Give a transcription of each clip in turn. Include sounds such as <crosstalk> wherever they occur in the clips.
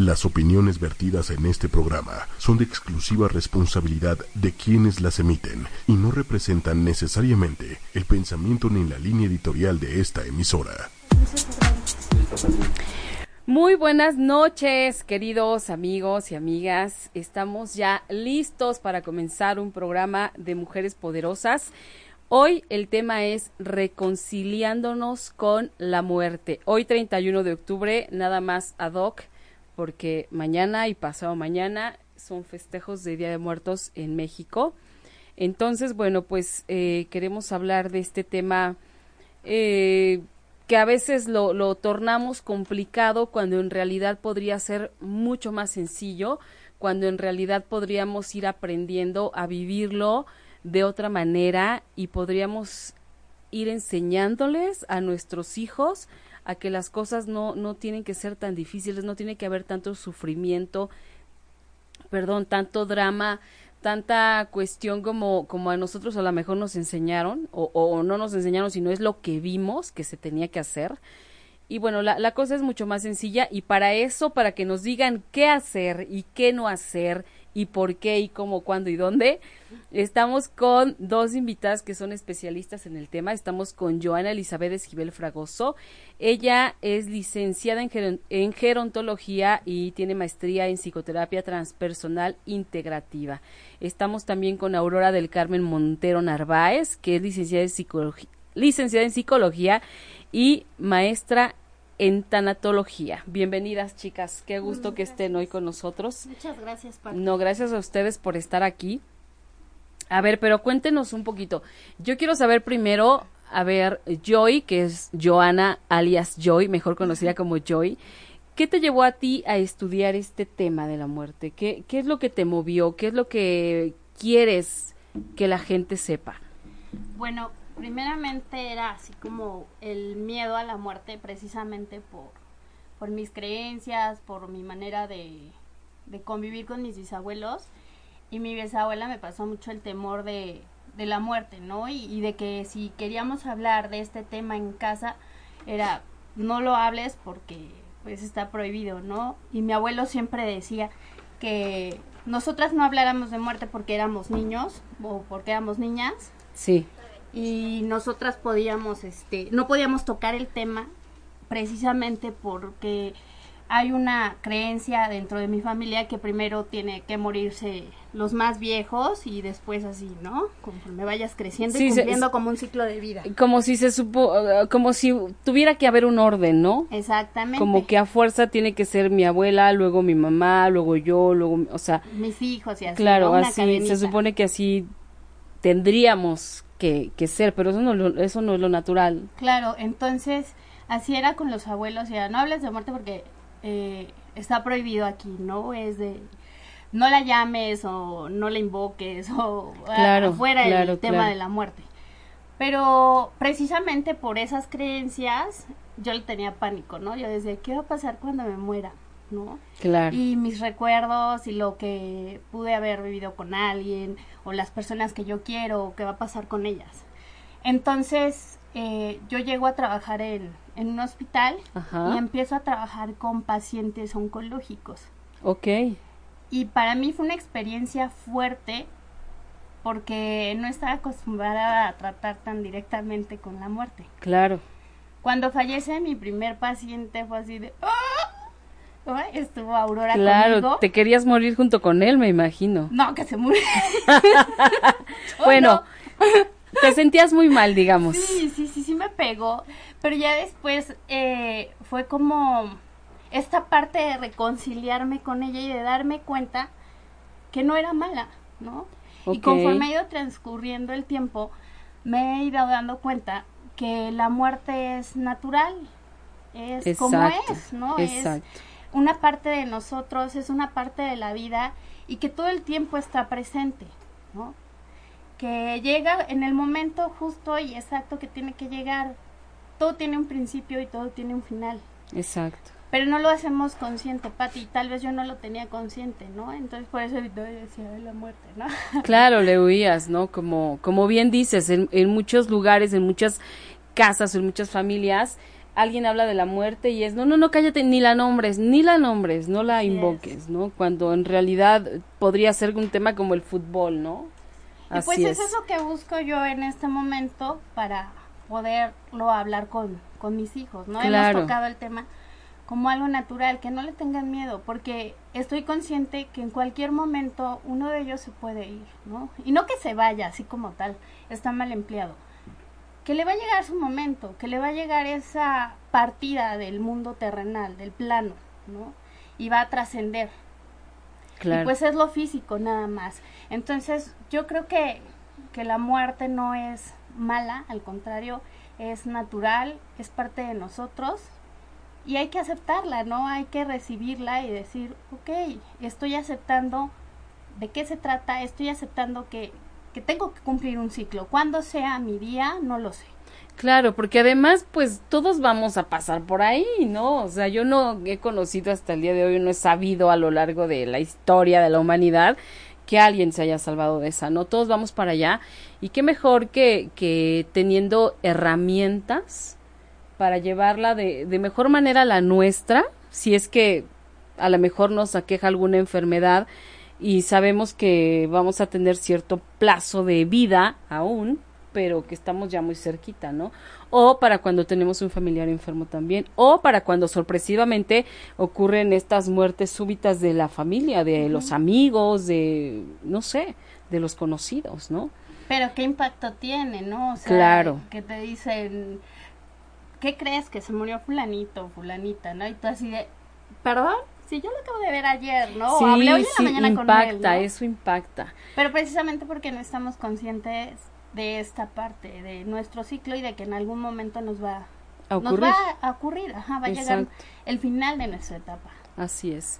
Las opiniones vertidas en este programa son de exclusiva responsabilidad de quienes las emiten y no representan necesariamente el pensamiento ni la línea editorial de esta emisora. Muy buenas noches, queridos amigos y amigas. Estamos ya listos para comenzar un programa de Mujeres Poderosas. Hoy el tema es reconciliándonos con la muerte. Hoy 31 de octubre, nada más ad hoc porque mañana y pasado mañana son festejos de Día de Muertos en México. Entonces, bueno, pues eh, queremos hablar de este tema eh, que a veces lo, lo tornamos complicado cuando en realidad podría ser mucho más sencillo, cuando en realidad podríamos ir aprendiendo a vivirlo de otra manera y podríamos ir enseñándoles a nuestros hijos a que las cosas no, no tienen que ser tan difíciles, no tiene que haber tanto sufrimiento, perdón, tanto drama, tanta cuestión como, como a nosotros a lo mejor nos enseñaron, o, o no nos enseñaron, sino es lo que vimos que se tenía que hacer. Y bueno, la, la cosa es mucho más sencilla y para eso, para que nos digan qué hacer y qué no hacer, y por qué y cómo, cuándo y dónde. Estamos con dos invitadas que son especialistas en el tema. Estamos con Joana Elizabeth Esquivel Fragoso. Ella es licenciada en, gerontología y tiene maestría en psicoterapia transpersonal integrativa. Estamos también con Aurora del Carmen Montero Narváez, que es licenciada en psicología, licenciada en psicología y maestra en tanatología. Bienvenidas, chicas. Qué gusto que estén hoy con nosotros. Muchas gracias, No, gracias a ustedes por estar aquí. A ver, pero cuéntenos un poquito. Yo quiero saber primero, a ver, Joy, que es Joana alias Joy, mejor conocida como Joy. ¿Qué te llevó a ti a estudiar este tema de la muerte? ¿Qué, qué es lo que te movió? ¿Qué es lo que quieres que la gente sepa? Bueno, primeramente era así como el miedo a la muerte precisamente por, por mis creencias, por mi manera de, de convivir con mis bisabuelos. Y mi bisabuela me pasó mucho el temor de, de la muerte, ¿no? Y, y, de que si queríamos hablar de este tema en casa, era no lo hables porque pues está prohibido, ¿no? Y mi abuelo siempre decía que nosotras no habláramos de muerte porque éramos niños o porque éramos niñas. Sí y nosotras podíamos, este, no podíamos tocar el tema precisamente porque hay una creencia dentro de mi familia que primero tiene que morirse los más viejos y después así, ¿no? Conforme vayas creciendo y cumpliendo como un ciclo de vida. Como si se supo, como si tuviera que haber un orden, ¿no? Exactamente. Como que a fuerza tiene que ser mi abuela, luego mi mamá, luego yo, luego, o sea. Mis hijos y así. Claro, así, se supone que así tendríamos que, que ser, pero eso no, eso no es lo natural. Claro, entonces así era con los abuelos, ya no hables de muerte porque eh, está prohibido aquí, ¿no? Es de no la llames o no la invoques o claro, fuera claro, el tema claro. de la muerte. Pero precisamente por esas creencias yo le tenía pánico, ¿no? Yo decía, ¿qué va a pasar cuando me muera? ¿No? Claro. Y mis recuerdos y lo que pude haber vivido con alguien o las personas que yo quiero, qué va a pasar con ellas. Entonces, eh, yo llego a trabajar en, en un hospital Ajá. y empiezo a trabajar con pacientes oncológicos. Ok. Y para mí fue una experiencia fuerte porque no estaba acostumbrada a tratar tan directamente con la muerte. Claro. Cuando fallece mi primer paciente fue así de... ¡Oh! Estuvo Aurora claro, conmigo. te querías morir junto con él, me imagino. No, que se murió. <laughs> bueno, te sentías muy mal, digamos. Sí, sí, sí, sí me pegó. Pero ya después eh, fue como esta parte de reconciliarme con ella y de darme cuenta que no era mala, ¿no? Okay. Y conforme ha ido transcurriendo el tiempo, me he ido dando cuenta que la muerte es natural, es Exacto, como es, ¿no? Exacto. Es una parte de nosotros, es una parte de la vida y que todo el tiempo está presente, ¿no? Que llega en el momento justo y exacto que tiene que llegar. Todo tiene un principio y todo tiene un final. Exacto. Pero no lo hacemos consciente, Pati, tal vez yo no lo tenía consciente, ¿no? Entonces por eso yo decía de la muerte, ¿no? <laughs> Claro, le huías, ¿no? Como, como bien dices, en, en muchos lugares, en muchas casas, en muchas familias, alguien habla de la muerte y es, no, no, no, cállate, ni la nombres, ni la nombres, no la invoques, ¿no? Cuando en realidad podría ser un tema como el fútbol, ¿no? y pues es. eso que busco yo en este momento para poderlo hablar con, con mis hijos, ¿no? Hemos tocado el tema como algo natural, que no le tengan miedo, porque estoy consciente que en cualquier momento uno de ellos se puede ir, ¿no? Y no que se vaya así como tal, está mal empleado. Que le va a llegar su momento, que le va a llegar esa partida del mundo terrenal, del plano, ¿no? Y va a trascender. Claro. Y pues es lo físico nada más. Entonces, yo creo que, que la muerte no es mala, al contrario, es natural, es parte de nosotros, y hay que aceptarla, ¿no? Hay que recibirla y decir, ok, estoy aceptando de qué se trata, estoy aceptando que, que tengo que cumplir un ciclo. Cuando sea mi día, no lo sé. Claro, porque además, pues todos vamos a pasar por ahí, ¿no? O sea, yo no he conocido hasta el día de hoy, no he sabido a lo largo de la historia de la humanidad que alguien se haya salvado de esa, ¿no? Todos vamos para allá. Y qué mejor que, que teniendo herramientas para llevarla de, de mejor manera a la nuestra, si es que a lo mejor nos aqueja alguna enfermedad y sabemos que vamos a tener cierto plazo de vida aún, pero que estamos ya muy cerquita, ¿no? O para cuando tenemos un familiar enfermo también, o para cuando sorpresivamente ocurren estas muertes súbitas de la familia, de los amigos, de, no sé, de los conocidos, ¿no? Pero qué impacto tiene, ¿no? O sea, claro. Que te dicen, ¿qué crees que se murió fulanito, fulanita, no? Y tú así de, ¿perdón? Sí, yo lo acabo de ver ayer, ¿no? Sí, Hablé hoy en la mañana impacta, con él, ¿no? eso impacta. Pero precisamente porque no estamos conscientes de esta parte, de nuestro ciclo y de que en algún momento nos va a ocurrir, nos va a ocurrir ajá, va a llegar el final de nuestra etapa. Así es.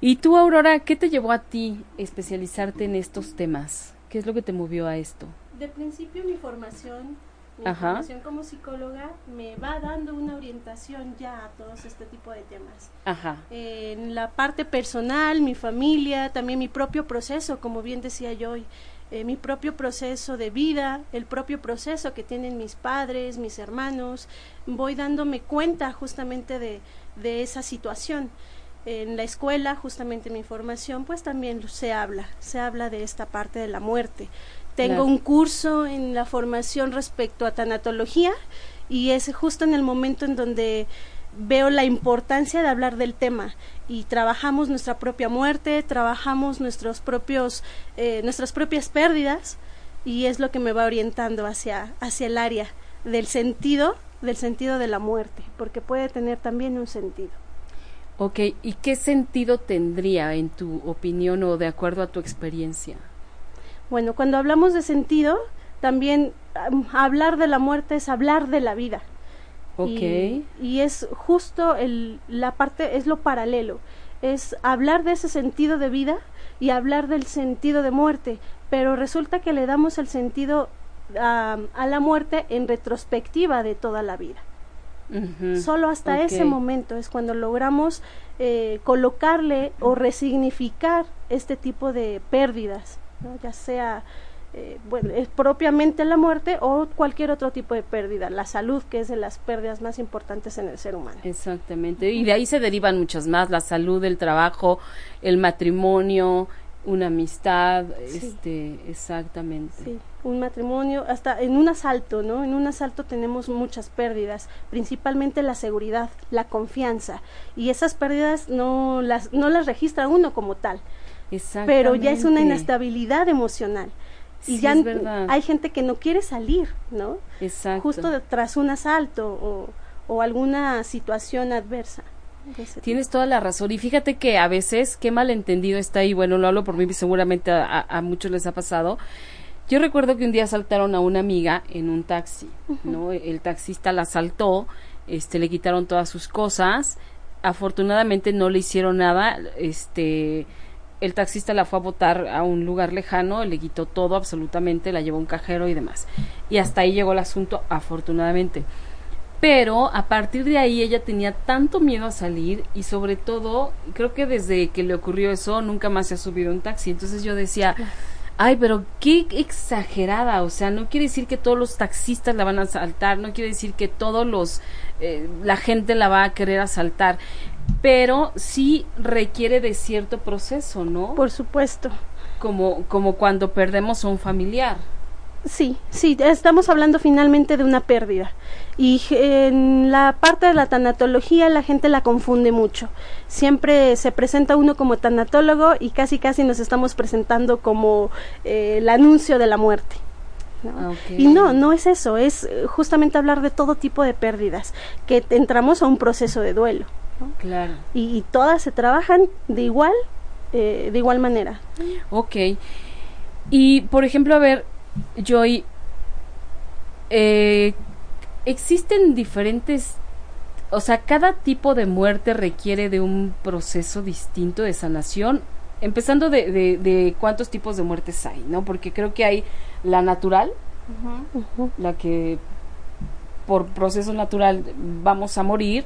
Y tú, Aurora, ¿qué te llevó a ti especializarte en estos temas? ¿Qué es lo que te movió a esto? De principio mi formación mi formación como psicóloga me va dando una orientación ya a todos este tipo de temas. Ajá. en la parte personal, mi familia, también mi propio proceso, como bien decía yo, eh, mi propio proceso de vida, el propio proceso que tienen mis padres, mis hermanos, voy dándome cuenta justamente de, de esa situación. En la escuela, justamente mi formación, pues también se habla, se habla de esta parte de la muerte. Tengo un curso en la formación respecto a tanatología y es justo en el momento en donde veo la importancia de hablar del tema y trabajamos nuestra propia muerte, trabajamos nuestros propios, eh, nuestras propias pérdidas y es lo que me va orientando hacia, hacia el área del sentido, del sentido de la muerte, porque puede tener también un sentido. Ok, ¿y qué sentido tendría en tu opinión o de acuerdo a tu experiencia? Bueno, cuando hablamos de sentido, también hablar de la muerte es hablar de la vida. Ok. Y, es justo el, la parte, es lo paralelo, es hablar de ese sentido de vida y hablar del sentido de muerte, pero resulta que le damos el sentido a la muerte en retrospectiva de toda la vida. Solo hasta ese momento es cuando logramos eh, colocarle o resignificar este tipo de pérdidas ya sea eh, bueno, es propiamente la muerte o cualquier otro tipo de pérdida, la salud, que es de las pérdidas más importantes en el ser humano. Exactamente, y de ahí se derivan muchas más, la salud, el trabajo, el matrimonio, una amistad, este, exactamente. Sí, un matrimonio, hasta en un asalto, ¿no? En un asalto tenemos muchas pérdidas, principalmente la seguridad, la confianza, y esas pérdidas no las, no las registra uno como tal, pero ya es una inestabilidad emocional. Y ya hay gente que no quiere salir, ¿no? Exacto. Justo tras un asalto o, o alguna situación adversa. Tienes toda la razón. Y fíjate que a veces, qué malentendido está ahí. Bueno, lo hablo por mí, seguramente a, a, muchos les ha pasado. Yo recuerdo que un día asaltaron a una amiga en un taxi, ¿no? El taxista la asaltó, este, le quitaron todas sus cosas. Afortunadamente no le hicieron nada, este, el taxista la fue a botar a un lugar lejano, le quitó todo absolutamente, la llevó a un cajero y demás. Y hasta ahí llegó el asunto, afortunadamente. Pero a partir de ahí ella tenía tanto miedo a salir y sobre todo, creo que desde que le ocurrió eso, nunca más se ha subido un taxi. Entonces yo decía, Ay, pero qué exagerada, o sea, no quiere decir que todos los taxistas la van a asaltar, no quiere decir que todos los, eh, la gente la va a querer asaltar, pero sí requiere de cierto proceso, ¿no? Por supuesto. Como, como cuando perdemos a un familiar. Sí, sí, estamos hablando finalmente de una pérdida. Y en la parte de la tanatología la gente la confunde mucho. Siempre se presenta uno como tanatólogo y casi casi nos estamos presentando como eh, el anuncio de la muerte. Ah, y no, no es eso, es eh, justamente hablar de todo tipo de pérdidas, que entramos a un proceso de duelo. Claro. Y, todas se trabajan de igual, eh, de igual manera. Ok. Y, por ejemplo, a ver, Joy, eh, existen diferentes, o sea, cada tipo de muerte requiere de un proceso distinto de sanación, empezando de, de, cuántos tipos de muertes hay, ¿no? Porque creo que hay la natural, la que por proceso natural vamos a morir,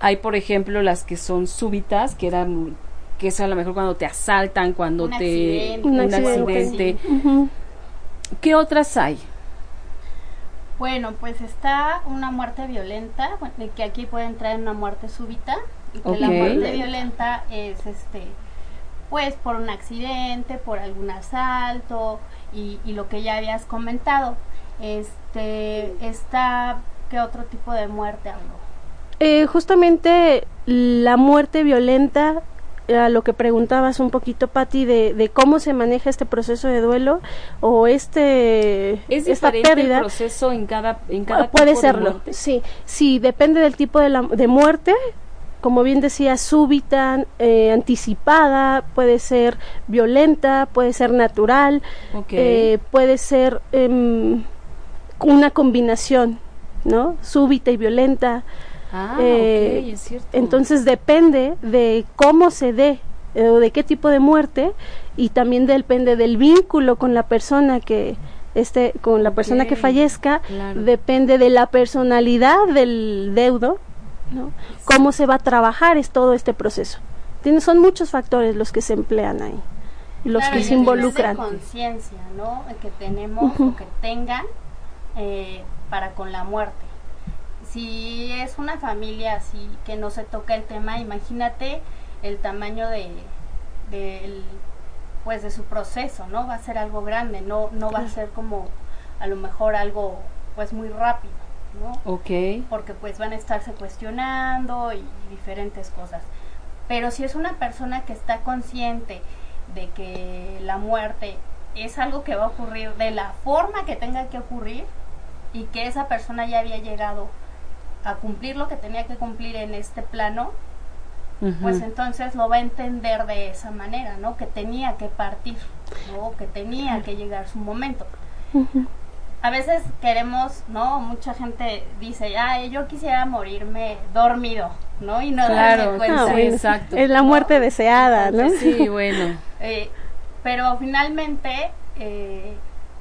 hay por ejemplo las que son súbitas, que eran que es a lo mejor cuando te asaltan, cuando te un accidente, ¿Qué otras hay? Bueno, pues está una muerte violenta, que aquí puede entrar una muerte súbita, y que la muerte violenta es este pues por un accidente, por algún asalto y, y lo que ya habías comentado. Este está ¿qué otro tipo de muerte habló? Eh, justamente la muerte violenta a lo que preguntabas un poquito, Patti, de, de, cómo se maneja este proceso de duelo o este ¿Es esta pérdida. el proceso en cada, en cada Puede serlo, sí. Sí, depende del tipo de, la, de muerte. Como bien decía, súbita, eh, anticipada, puede ser violenta, puede ser natural, eh, puede ser em, una combinación, ¿no? Súbita y violenta. Ah, eh, es cierto. Entonces depende de cómo se dé eh, o de qué tipo de muerte y también depende del vínculo con la persona que esté con la persona que fallezca, depende de la personalidad del deudo, ¿no? Cómo se va a trabajar es todo este proceso. Tiene, son muchos factores los que se emplean ahí, los que se involucran. conciencia, ¿no? Que tenemos o que tengan eh, para con la muerte si es una familia así que no se toca el tema, imagínate el tamaño de, pues de su proceso, ¿no? Va a ser algo grande, no, no va a ser como a lo mejor algo pues muy rápido, ¿no? Ok. Porque pues van a estarse cuestionando y diferentes cosas. Pero si es una persona que está consciente de que la muerte es algo que va a ocurrir de la forma que tenga que ocurrir y que esa persona ya había llegado a cumplir lo que tenía que cumplir en este plano, pues entonces lo va a entender de esa manera, ¿no? Que tenía que partir, ¿no? Que tenía que llegar su momento. A veces queremos, ¿no? Mucha gente dice, ay, yo quisiera morirme dormido, ¿no? Y no claro, cuenta. Ah, exacto. Es la muerte deseada, ¿no? Sí, <laughs> bueno. Eh, pero finalmente, eh,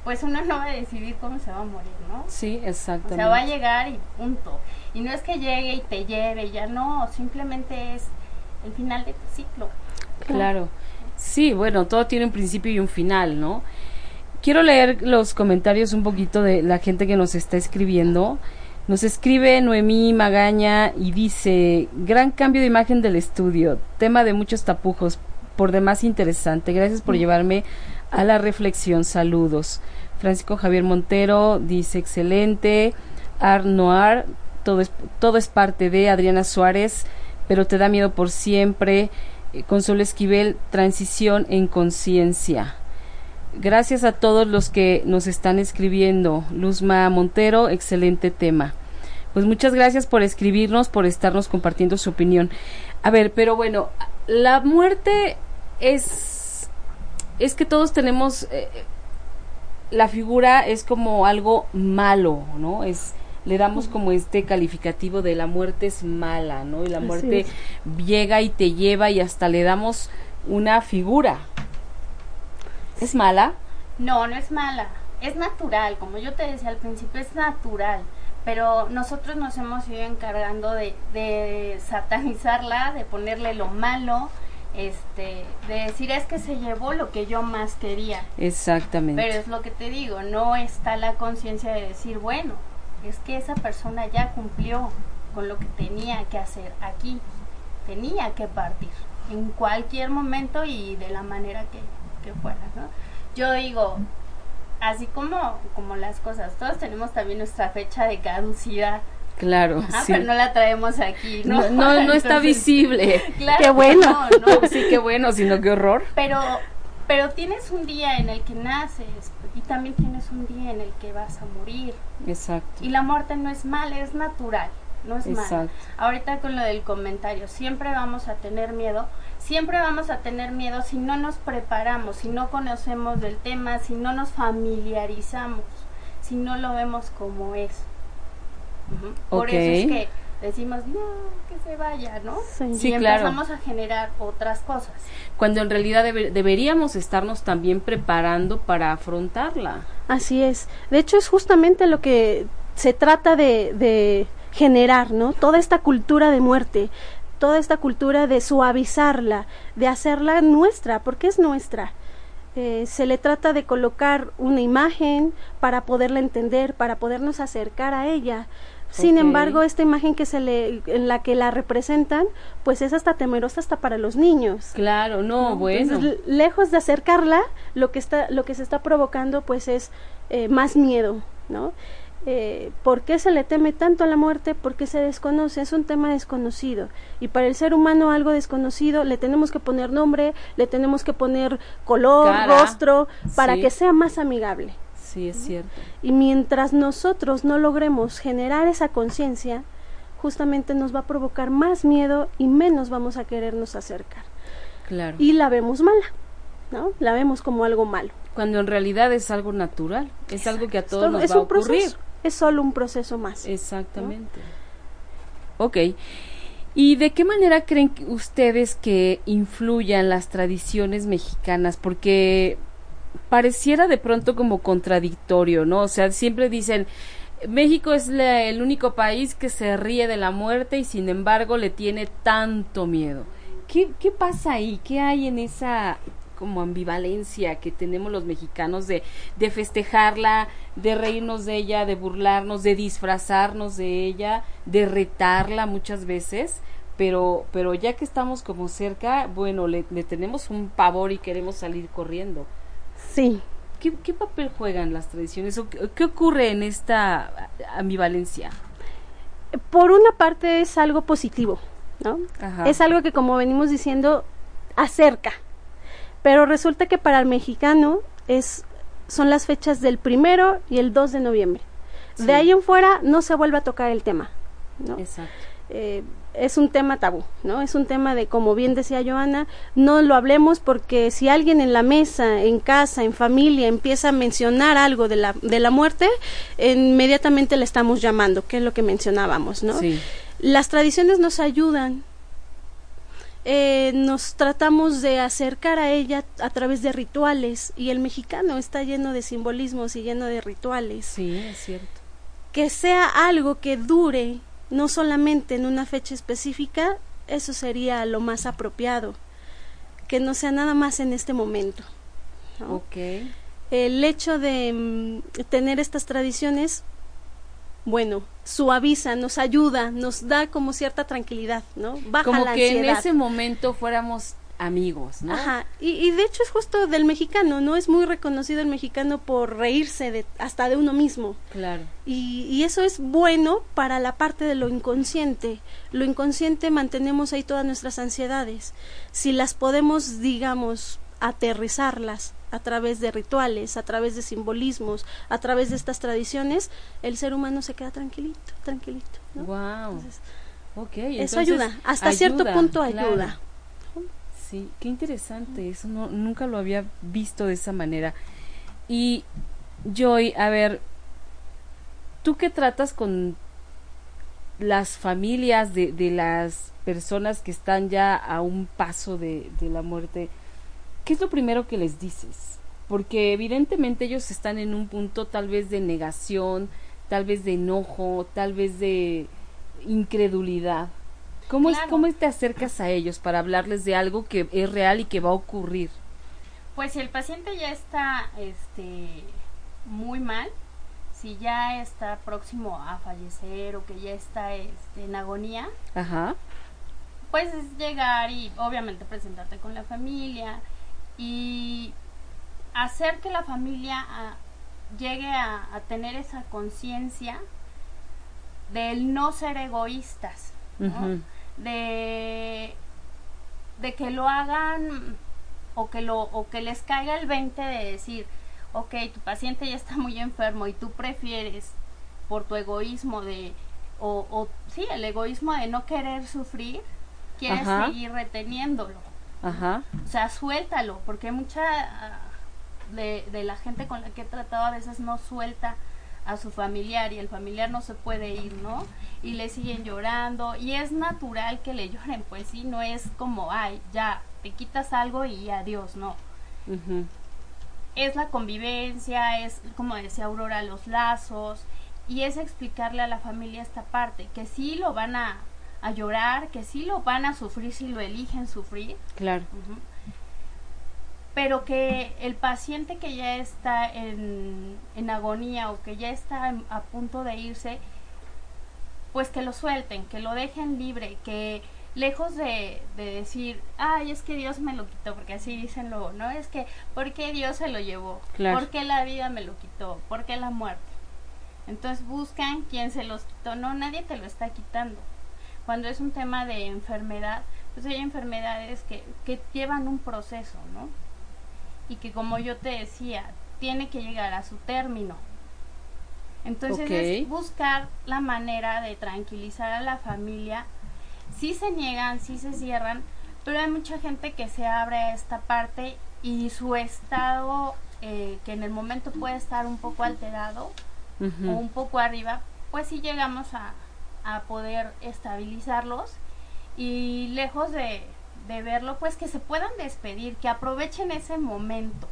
pues uno no va a decidir cómo se va a morir, ¿no? Sí, exactamente. O sea, va a llegar y punto. Y no es que llegue y te lleve, ya no, simplemente es el final de tu ciclo. Claro. Sí, bueno, todo tiene un principio y un final, ¿no? Quiero leer los comentarios un poquito de la gente que nos está escribiendo. Nos escribe Noemí Magaña y dice, gran cambio de imagen del estudio, tema de muchos tapujos, por demás interesante. Gracias por mm. llevarme a la reflexión. Saludos. Francisco Javier Montero dice, excelente. Arnoar, todo es, parte de Adriana Suárez, pero te da miedo por siempre. Eh, Consuelo Esquivel, transición en conciencia. Gracias a todos los que nos están escribiendo. Luzma Montero, excelente tema. Pues muchas gracias por escribirnos, por estarnos compartiendo su opinión. A ver, pero bueno, la muerte es es que todos tenemos eh, la figura es como algo malo, ¿no? Es le damos como este calificativo de la muerte es mala, ¿no? Y la muerte llega y te lleva y hasta le damos una figura. ¿Es mala? No, no es mala. Es natural, como yo te decía al principio, es natural. Pero nosotros nos hemos ido encargando de, de satanizarla, de ponerle lo malo este, de decir es que se llevó lo que yo más quería. Exactamente. Pero es lo que te digo, no está la conciencia de decir, bueno, es que esa persona ya cumplió con lo que tenía que hacer aquí, tenía que partir en cualquier momento y de la manera que, que fuera, ¿no? Yo digo, así como, como las cosas, todos tenemos también nuestra fecha de caducidad. Claro, Ah, sí. pero no la traemos aquí, ¿no? No, no, no está <laughs> visible. <laughs> Claro Qué bueno. no, no. <laughs> Sí, qué bueno, sino qué horror. Pero, pero tienes un día en el que naces y también tienes un día en el que vas a morir. Exacto. Y la muerte no es mala, es natural, no es mala. Exacto. Ahorita con lo del comentario, siempre vamos a tener miedo, siempre vamos a tener miedo si no nos preparamos, si no conocemos del tema, si no nos familiarizamos, si no lo vemos como es. Ujú. Por eso es que decimos, no, que se vaya, ¿no? Sí. Sí, y claro. empezamos a generar otras cosas. Cuando en realidad debe- deberíamos estarnos también preparando para afrontarla. Así es. De hecho, es justamente lo que se trata de, de generar, ¿no? Toda esta cultura de muerte, toda esta cultura de suavizarla, de hacerla nuestra, porque es nuestra. Eh, se le trata de colocar una imagen para poderla entender, para podernos acercar a ella. Sin embargo, esta imagen que se le, en la que la representan, pues es hasta temerosa hasta para los niños. Claro, no, ¿no? bueno. Entonces, lejos de acercarla, lo que está, lo que se está provocando, pues, es eh, más miedo, ¿no? Eh, ¿Por qué se le teme tanto a la muerte? Porque se desconoce, es un tema desconocido. Y para el ser humano algo desconocido le tenemos que poner nombre, le tenemos que poner color, Cara, rostro, para sí. que sea más amigable. Sí, es cierto. Y mientras nosotros no logremos generar esa conciencia, justamente nos va a provocar más miedo y menos vamos a querernos acercar Claro. y la vemos mala, ¿no? La vemos como algo malo. Cuando en realidad es algo natural, es algo que a todos Todo- nos es va a un ocurrir. proceso, es solo un proceso más. Exactamente. Ok. ¿Y de qué manera creen ustedes que influyan las tradiciones mexicanas? Porque pareciera de pronto como contradictorio, ¿no? O sea, siempre dicen, México es la- el único país que se ríe de la muerte y sin embargo le tiene tanto miedo. ¿Qué, qué pasa ahí? ¿Qué hay en esa como ambivalencia que tenemos los mexicanos de, de festejarla, de reírnos de ella, de burlarnos, de disfrazarnos de ella, de retarla muchas veces? Pero, pero ya que estamos como cerca, bueno, le, le tenemos un pavor y queremos salir corriendo. Sí. ¿Qué, qué papel juegan las tradiciones? ¿O qué, qué ocurre en esta ambivalencia? Por una parte es algo positivo, ¿no? Ajá. Es algo que como venimos diciendo acerca. Pero resulta que para el mexicano es son las fechas del primero y el 2 de noviembre. Sí. De ahí en fuera no se vuelve a tocar el tema, ¿no? Exacto. eh, es un tema tabú, ¿no? Es un tema de, como bien decía Joana, no lo hablemos porque si alguien en la mesa, en casa, en familia, empieza a mencionar algo de la, de la muerte, inmediatamente le estamos llamando, que es lo que mencionábamos, ¿no? Sí. Las tradiciones nos ayudan, eh, nos tratamos de acercar a ella a través de rituales y el mexicano está lleno de simbolismos y lleno de rituales Sí, es cierto. que sea algo que dure no solamente en una fecha específica, eso sería lo más apropiado, que no sea nada más en este momento. El hecho de mm, tener estas tradiciones, bueno, suaviza, nos ayuda, nos da como cierta tranquilidad, ¿no? Baja Como la que en ese momento fuéramos amigos, ¿no? Ajá, y, y de hecho es justo del mexicano, ¿no? Es muy reconocido el mexicano por reírse de, hasta de uno mismo. Claro. Y, y eso es bueno para la parte de lo inconsciente. Lo inconsciente mantenemos ahí todas nuestras ansiedades. Si las podemos, digamos, aterrizarlas a través de rituales, a través de simbolismos, a través de estas tradiciones, el ser humano se queda tranquilito, tranquilito. ¿no? Wow. Entonces, Ok. eso ayuda, hasta cierto ayuda, punto claro. Sí, qué interesante, eso no, nunca lo había visto de esa manera. Y Joy, a ver, tú qué tratas con las familias de, de las personas que están ya a un paso de, de la muerte, ¿qué es lo primero que les dices? Porque evidentemente ellos están en un punto tal vez de negación, tal vez de enojo, tal vez de incredulidad. ¿Cómo, es. ¿Cómo te acercas a ellos para hablarles de algo que es real y que va a ocurrir? Pues si el paciente ya está este, muy mal, si ya está próximo a fallecer o que ya está este, en agonía, Ajá. pues es llegar y obviamente presentarte con la familia y hacer que la familia ah, llegue a, a tener esa conciencia del no ser egoístas, ¿no? De, de que lo hagan o que lo o que les caiga el 20 de decir, ok, tu paciente ya está muy enfermo y tú prefieres por tu egoísmo de o, o sí, el egoísmo de no querer sufrir, quieres Ajá. seguir reteniéndolo. Ajá. O sea, suéltalo, porque mucha ah, de, de la gente con la que he tratado a veces no suelta a su familiar y el familiar no se puede ir, ¿no? Y le siguen llorando y es natural que le <laughs> lloren, pues sí, no es como, ay, ya, te quitas algo y adiós, no. Es la convivencia, es, como decía Aurora, los lazos y es explicarle a la familia esta parte, que sí lo van a, a llorar, que sí lo van a sufrir si lo eligen sufrir, Claro. Pero que el paciente que ya está en, en agonía o que ya está en- a punto de irse, pues que lo suelten, que lo dejen libre, que lejos de, de decir, ay, es que Dios me lo quitó, porque así dicen luego, ¿no? Es que, ¿por qué Dios se lo llevó? Claro. ¿Por qué la vida me lo quitó? ¿Por qué la muerte? Entonces buscan quién se los quitó. No, nadie te lo está quitando. Cuando es un tema de enfermedad, pues hay enfermedades que, que llevan un proceso, ¿no? Y que como yo te decía, tiene que llegar a su término. Entonces es buscar la manera de tranquilizar a la familia. Sí se niegan, sí se cierran, pero hay mucha gente que se abre a esta parte y su estado, eh, que en el momento puede estar un poco alterado, o un poco arriba, pues sí llegamos a, a poder estabilizarlos y lejos de, de verlo, pues que se puedan despedir, que aprovechen ese momento.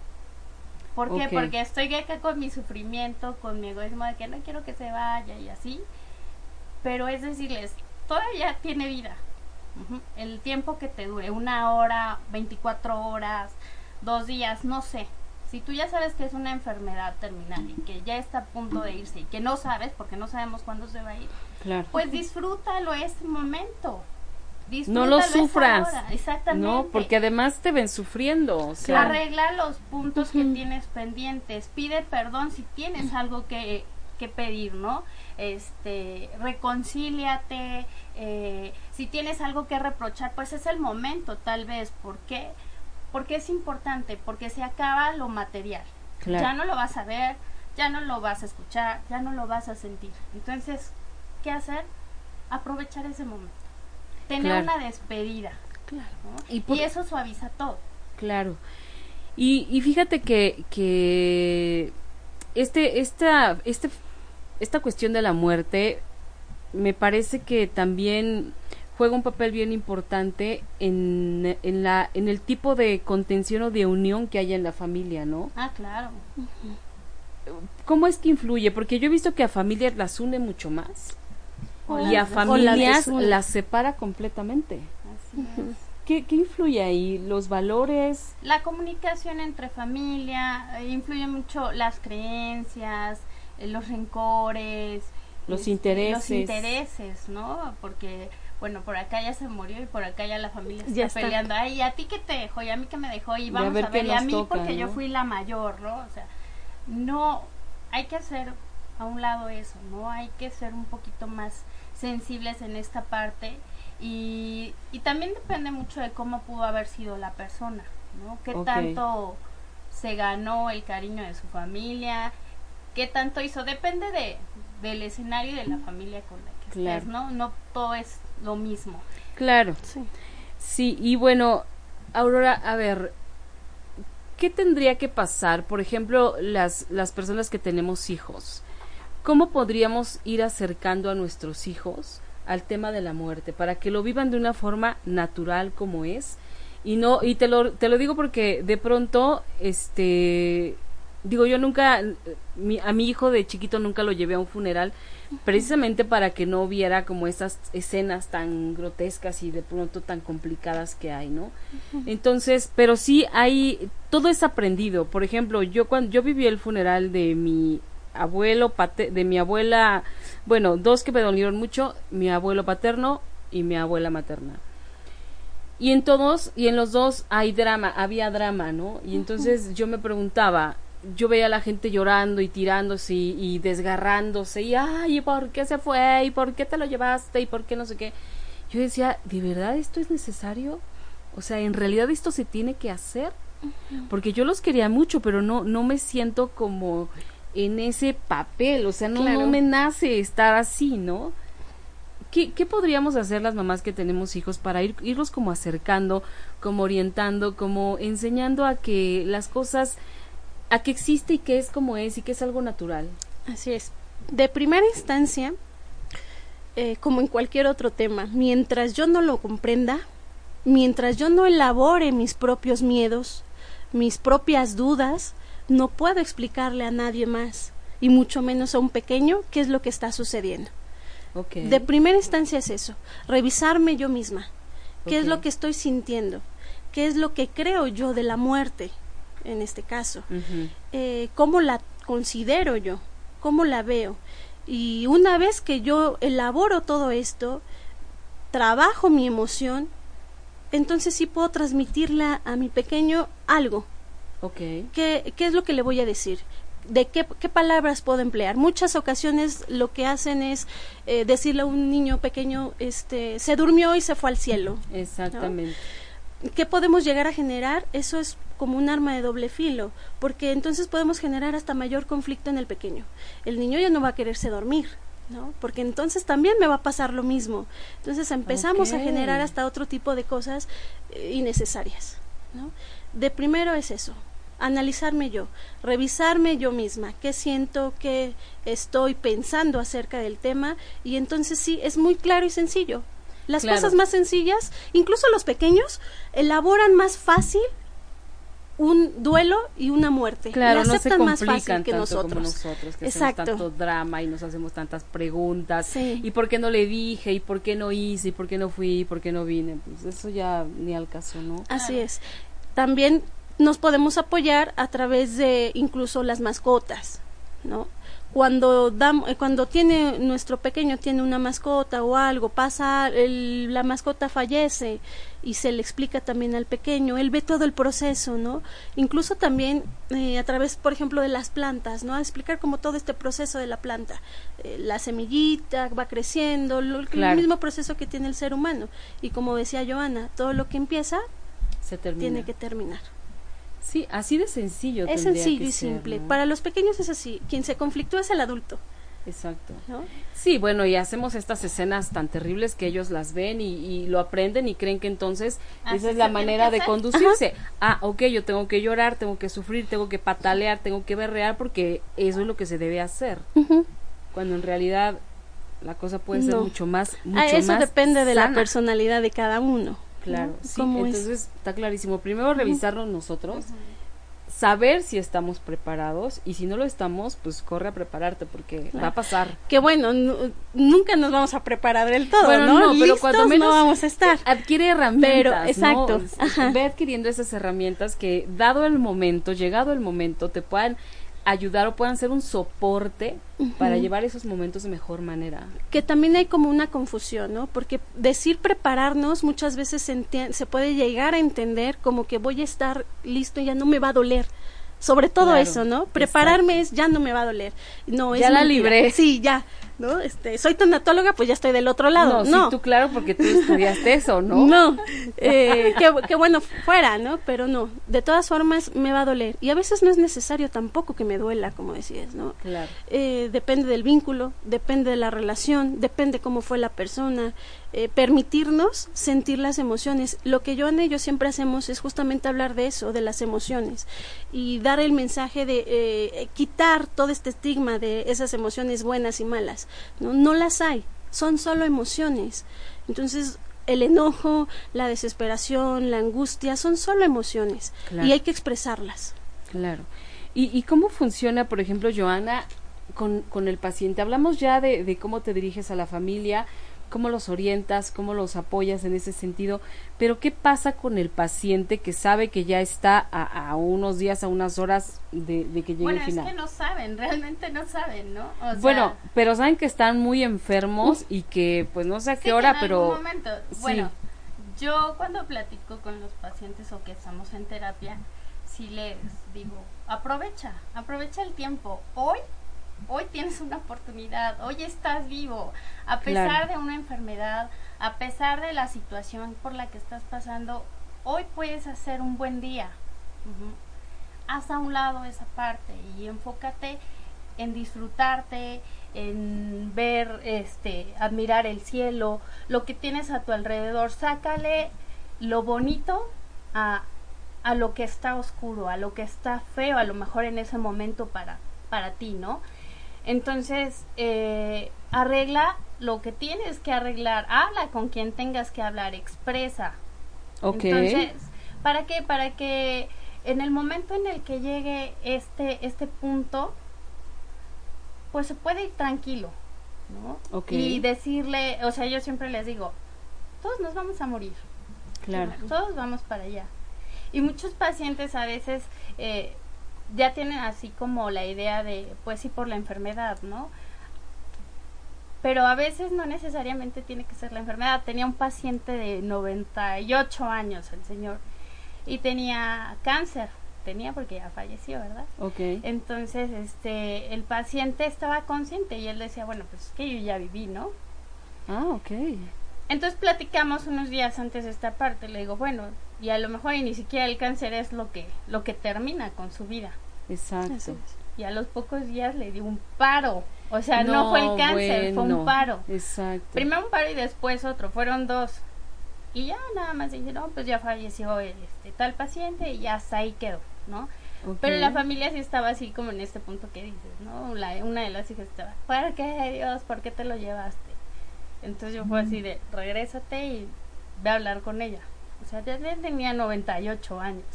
¿Por qué? Porque estoy acá con mi sufrimiento, con mi egoísmo de que no quiero que se vaya y así. Pero es decirles, todavía tiene vida. El tiempo que te dure, una hora, 24 horas, dos días, no sé. Si tú ya sabes que es una enfermedad terminal y que ya está a punto de irse y que no sabes, porque no sabemos cuándo se va a ir, Claro. pues disfrútalo ese momento. No lo sufras. Exactamente. No, porque además te ven sufriendo. O sea, Arregla los puntos que tienes pendientes, pide perdón si tienes algo que, que pedir, ¿no? Este, reconcíliate, eh, si tienes algo que reprochar, pues es el momento, tal vez, ¿por qué? Porque es importante, porque se acaba lo material. Claro. Ya no lo vas a ver, ya no lo vas a escuchar, ya no lo vas a sentir. Entonces, ¿qué hacer? Aprovechar ese momento. Tener Claro. una despedida. Claro. ¿no? Y por- y eso suaviza todo. Claro. Y, y fíjate que, que este, esta, este, esta cuestión de la muerte me parece que también juega un papel bien importante en, en, la, en el tipo de contención o de unión que haya en la familia, ¿no? Ah, claro. ¿Cómo es que influye? Porque yo he visto que a familias las une mucho más O y a familias las separa completamente. Así es. ¿Qué, ¿Qué influye ahí? ¿Los valores? La comunicación entre familia, eh, influye mucho las creencias, eh, los rencores, Los este, intereses. los intereses, ¿no? Porque, bueno, por acá ya se murió y por acá ya la familia está, Ya está. peleando. Ay, ¿y a ti qué te dejó? ¿Y a mí qué me dejó? Y a vamos ver a ver, y a mí toca, porque yo ¿no? fui la mayor, ¿no? O sea, no, hay que hacer a un lado eso, ¿no? Hay que ser un poquito más sensibles en esta parte y, y también depende mucho de cómo pudo haber sido la persona, ¿no? Qué tanto se ganó el cariño de su familia, qué tanto hizo, depende de, del escenario y de la familia con la que Claro. estés, ¿no? No todo es lo mismo. Claro. Sí. Sí, y bueno, Aurora, a ver, ¿qué tendría que pasar? Por ejemplo, las, las personas que tenemos hijos, ¿cómo podríamos ir acercando a nuestros hijos al tema de la muerte para que lo vivan de una forma natural como es? Y no, y te lo, te lo digo porque de pronto, este, digo, yo nunca, mi, a mi hijo de chiquito nunca lo llevé a un funeral, precisamente para que no viera como esas escenas tan grotescas y de pronto tan complicadas que hay, ¿no? Entonces, pero sí hay, todo es aprendido. Por ejemplo, yo cuando yo viví el funeral de mi abuelo, de mi abuela, bueno, dos que me dolieron mucho, mi abuelo paterno y mi abuela materna. Y en todos, y en los dos hay drama, había drama, ¿no? Y entonces yo me preguntaba, yo veía a la gente llorando y tirándose y, desgarrándose y ay, ¿por qué se fue? ¿Y por qué te lo llevaste? ¿Y por qué no sé qué? Yo decía, ¿de verdad esto es necesario? O sea, ¿en realidad esto se tiene que hacer? Porque yo los quería mucho, pero no, no me siento como en ese papel, o sea, no, no me nace estar así, ¿no? ¿Qué, ¿Qué, podríamos hacer las mamás que tenemos hijos para ir, irlos como acercando, como orientando, como enseñando a que las cosas a que existe y que es como es y que es algo natural. Así es. De primera instancia, eh, como en cualquier otro tema, mientras yo no lo comprenda, mientras yo no elabore mis propios miedos, mis propias dudas, no puedo explicarle a nadie más, y mucho menos a un pequeño, qué es lo que está sucediendo. De primera instancia es eso, revisarme yo misma, qué es lo que estoy sintiendo, qué es lo que creo yo de la muerte, en este caso. Eh, ¿Cómo la considero yo? ¿Cómo la veo? Y una vez que yo elaboro todo esto, trabajo mi emoción, entonces sí puedo transmitirla a mi pequeño algo. Okay. ¿Qué, ¿Qué, es lo que le voy a decir? ¿De qué, qué, palabras puedo emplear? Muchas ocasiones lo que hacen es eh, decirle a un niño pequeño, este, se durmió y se fue al cielo. Exactamente. ¿Qué podemos llegar a generar? Eso es como un arma de doble filo, porque entonces podemos generar hasta mayor conflicto en el pequeño. El niño ya no va a quererse dormir, ¿no? Porque entonces también me va a pasar lo mismo. Entonces empezamos a generar hasta otro tipo de cosas eh, innecesarias, ¿no? De primero es eso, analizarme yo, revisarme yo misma, qué siento, qué estoy pensando acerca del tema y entonces sí, es muy claro y sencillo. Las cosas más sencillas, incluso los pequeños, elaboran más fácil un duelo y una muerte. Claro, no se más fácil que nosotros. Como nosotros, que Exacto. hacemos tanto drama y nos hacemos tantas preguntas. ¿Y por qué no le dije? ¿Y por qué no hice? ¿Y por qué no fui? ¿Y por qué no vine? Pues eso ya ni al caso, ¿no? Así es. También nos podemos apoyar a través de incluso las mascotas, ¿no? cuando eh, cuando tiene nuestro pequeño tiene una mascota o algo pasa la mascota fallece y se le explica también al pequeño él ve todo el proceso no incluso también eh, a través por ejemplo de las plantas no a explicar como todo este proceso de la planta eh, la semillita va creciendo el mismo proceso que tiene el ser humano. Y como decía Joana todo lo que empieza se tiene que terminar Sí, así de sencillo. Es sencillo y simple. Para los pequeños es así. Quien se conflictúa es el adulto. Exacto. Sí, bueno, y hacemos estas escenas tan terribles que ellos las ven y, lo aprenden y creen que entonces esa es la manera de conducirse. Ah, ok, yo tengo que llorar, tengo que sufrir, tengo que patalear, tengo que berrear porque eso es lo que se debe hacer. Cuando en realidad la cosa puede ser mucho más, mucho ah, eso depende de la personalidad de cada uno. Claro, sí, entonces está clarísimo. Primero revisarnos nosotros, saber si estamos preparados y si no lo estamos, pues corre a prepararte porque va a pasar. Que bueno, nunca nos vamos a preparar del todo, bueno, ¿no? pero cuando menos no vamos a estar. Adquiere herramientas, exacto. Ve adquiriendo esas herramientas que dado el momento, llegado el momento, te puedan ayudar o puedan ser un soporte para llevar esos momentos de mejor manera. Que también hay como una confusión, ¿no? Porque decir prepararnos muchas veces se, se puede llegar a entender como que voy a estar listo y ya no me va a doler sobre todo eso, ¿no? Prepararme es ya no me va a doler. No, es ya la libré. Sí, ya. ¿No? Este, soy tanatóloga, pues ya estoy del otro lado. No, Sí, tú claro, porque tú estudiaste eso, ¿no? <laughs> No, eh, qué, bueno fuera, ¿no? Pero no, de todas formas me va a doler. Y a veces no es necesario tampoco que me duela, como decías, ¿no? Claro. Eh, depende del vínculo, depende de la relación, depende cómo fue la persona. Eh, permitirnos sentir las emociones. Lo que yo y ellos siempre hacemos es justamente hablar de eso, de las emociones, y dar el mensaje de quitar todo este estigma de esas emociones buenas y malas ¿no? No las hay, son solo emociones. Entonces, el enojo, la desesperación, la angustia, son solo emociones y hay que expresarlas. Claro. ¿Y, cómo funciona, por ejemplo, Joana, con, con el paciente? Hablamos ya de, de cómo te diriges a la familia, cómo los orientas, cómo los apoyas en ese sentido, pero ¿qué pasa con el paciente que sabe que ya está a, unos días, a unas horas de, que llegue bueno, el final? Bueno, es que no saben, <laughs> realmente no saben, ¿no? bueno, pero saben que están muy enfermos y que pues no sé a qué hora, pero... momento. Bueno, yo cuando platico con los pacientes o que estamos en terapia, sí les digo, aprovecha, aprovecha el tiempo. Hoy hoy tienes una oportunidad, hoy estás vivo, a pesar de una enfermedad, a pesar de la situación por la que estás pasando, hoy puedes hacer un buen día. Haz a un lado esa parte y enfócate en disfrutarte, en ver, este, admirar el cielo, lo que tienes a tu alrededor, sácale lo bonito a, a lo que está oscuro, a lo que está feo, a lo mejor en ese momento para, para ti, ¿no? Entonces, eh, arregla lo que tienes que arreglar, habla con quien tengas que hablar, expresa. Ok. Entonces, ¿para qué? Para que en el momento en el que llegue este, este punto, pues se puede ir tranquilo, ¿no? Y decirle, o sea, yo siempre les digo, todos nos vamos a morir. Claro. Todos vamos para allá. Y muchos pacientes a veces eh, ya tienen así como la idea de, pues sí, por la enfermedad, ¿no? Pero a veces no necesariamente tiene que ser la enfermedad. Tenía un paciente de 98 años, el señor, y tenía cáncer. Tenía porque ya falleció, ¿verdad? Ok. Entonces, este, el paciente estaba consciente y él decía, bueno, pues es que yo ya viví, ¿no? Ah, ok. Entonces platicamos unos días antes de esta parte. Le digo, bueno, y a lo mejor ni siquiera el cáncer es lo que lo que termina con su vida. Exacto. Y a los pocos días le dio un paro. O sea, no, fue el cáncer, fue un paro. Exacto. Primero un paro y después otro, fueron dos. Y ya nada más dije, no, pues ya falleció este tal paciente y ya hasta ahí quedó, ¿no? Pero la familia sí estaba así como en este punto que dices, ¿no? La, una de las hijas estaba, ¿por qué Dios? ¿Por qué te lo llevaste? Entonces yo fue así de, regrésate y ve a hablar con ella. O sea, ya tenía 98 años.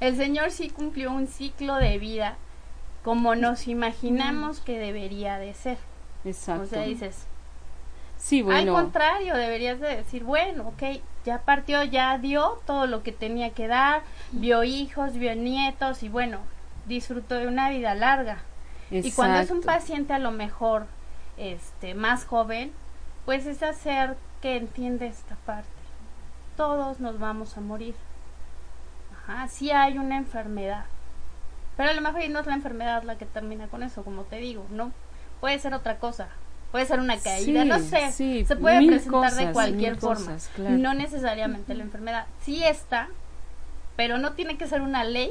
El Señor sí cumplió un ciclo de vida como nos imaginamos que debería de ser. Exacto. O sea, dices, sí, bueno. Al contrario, deberías de decir, bueno, ok, ya partió, ya dio todo lo que tenía que dar, vio hijos, vio nietos y bueno, disfrutó de una vida larga. Y cuando es un paciente a lo mejor este más joven, pues es hacer que entienda esta parte. Todos nos vamos a morir. Ajá, sí hay una enfermedad. Pero a lo mejor no es la enfermedad la que termina con eso, como te digo, ¿no? Puede ser otra cosa. Puede ser una caída, no sé. se puede presentar de cualquier forma. No necesariamente la enfermedad. Sí está, pero no tiene que ser una ley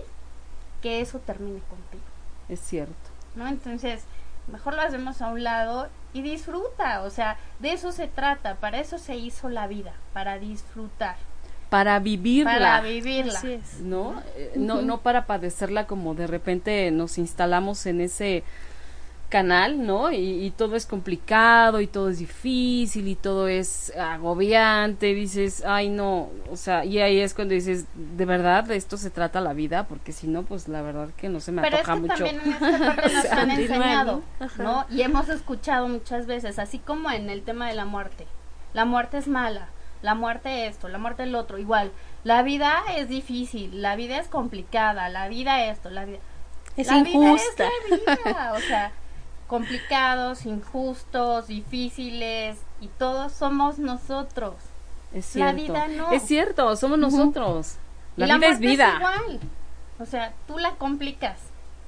que eso termine contigo. Es cierto. ¿No? Entonces, mejor lo hacemos a un lado y disfruta, o sea, de eso se trata, para eso se hizo la vida, para disfrutar. Para vivirla. Para vivirla. ¿No? Eh, no, no para padecerla como de repente nos instalamos en ese canal, ¿no? Y, todo es complicado y todo es difícil y todo es agobiante, dices, ay no, o sea, y ahí es cuando dices, de verdad de esto se trata la vida, porque si no, pues la verdad que no se me Pero es que mucho. También en esta parte <laughs> nos han enseñado, ¿no? Y hemos escuchado muchas veces, así como en el tema de la muerte, la muerte es mala, la muerte esto, la muerte el otro, igual, la vida es difícil, la vida es complicada, la vida esto, la vida es injusta. Vida es la vida, o sea, <laughs> complicados, injustos, difíciles y todos somos nosotros. Es cierto. La vida no. Es cierto, somos nosotros. La, vida es vida. igual. O sea, tú la complicas,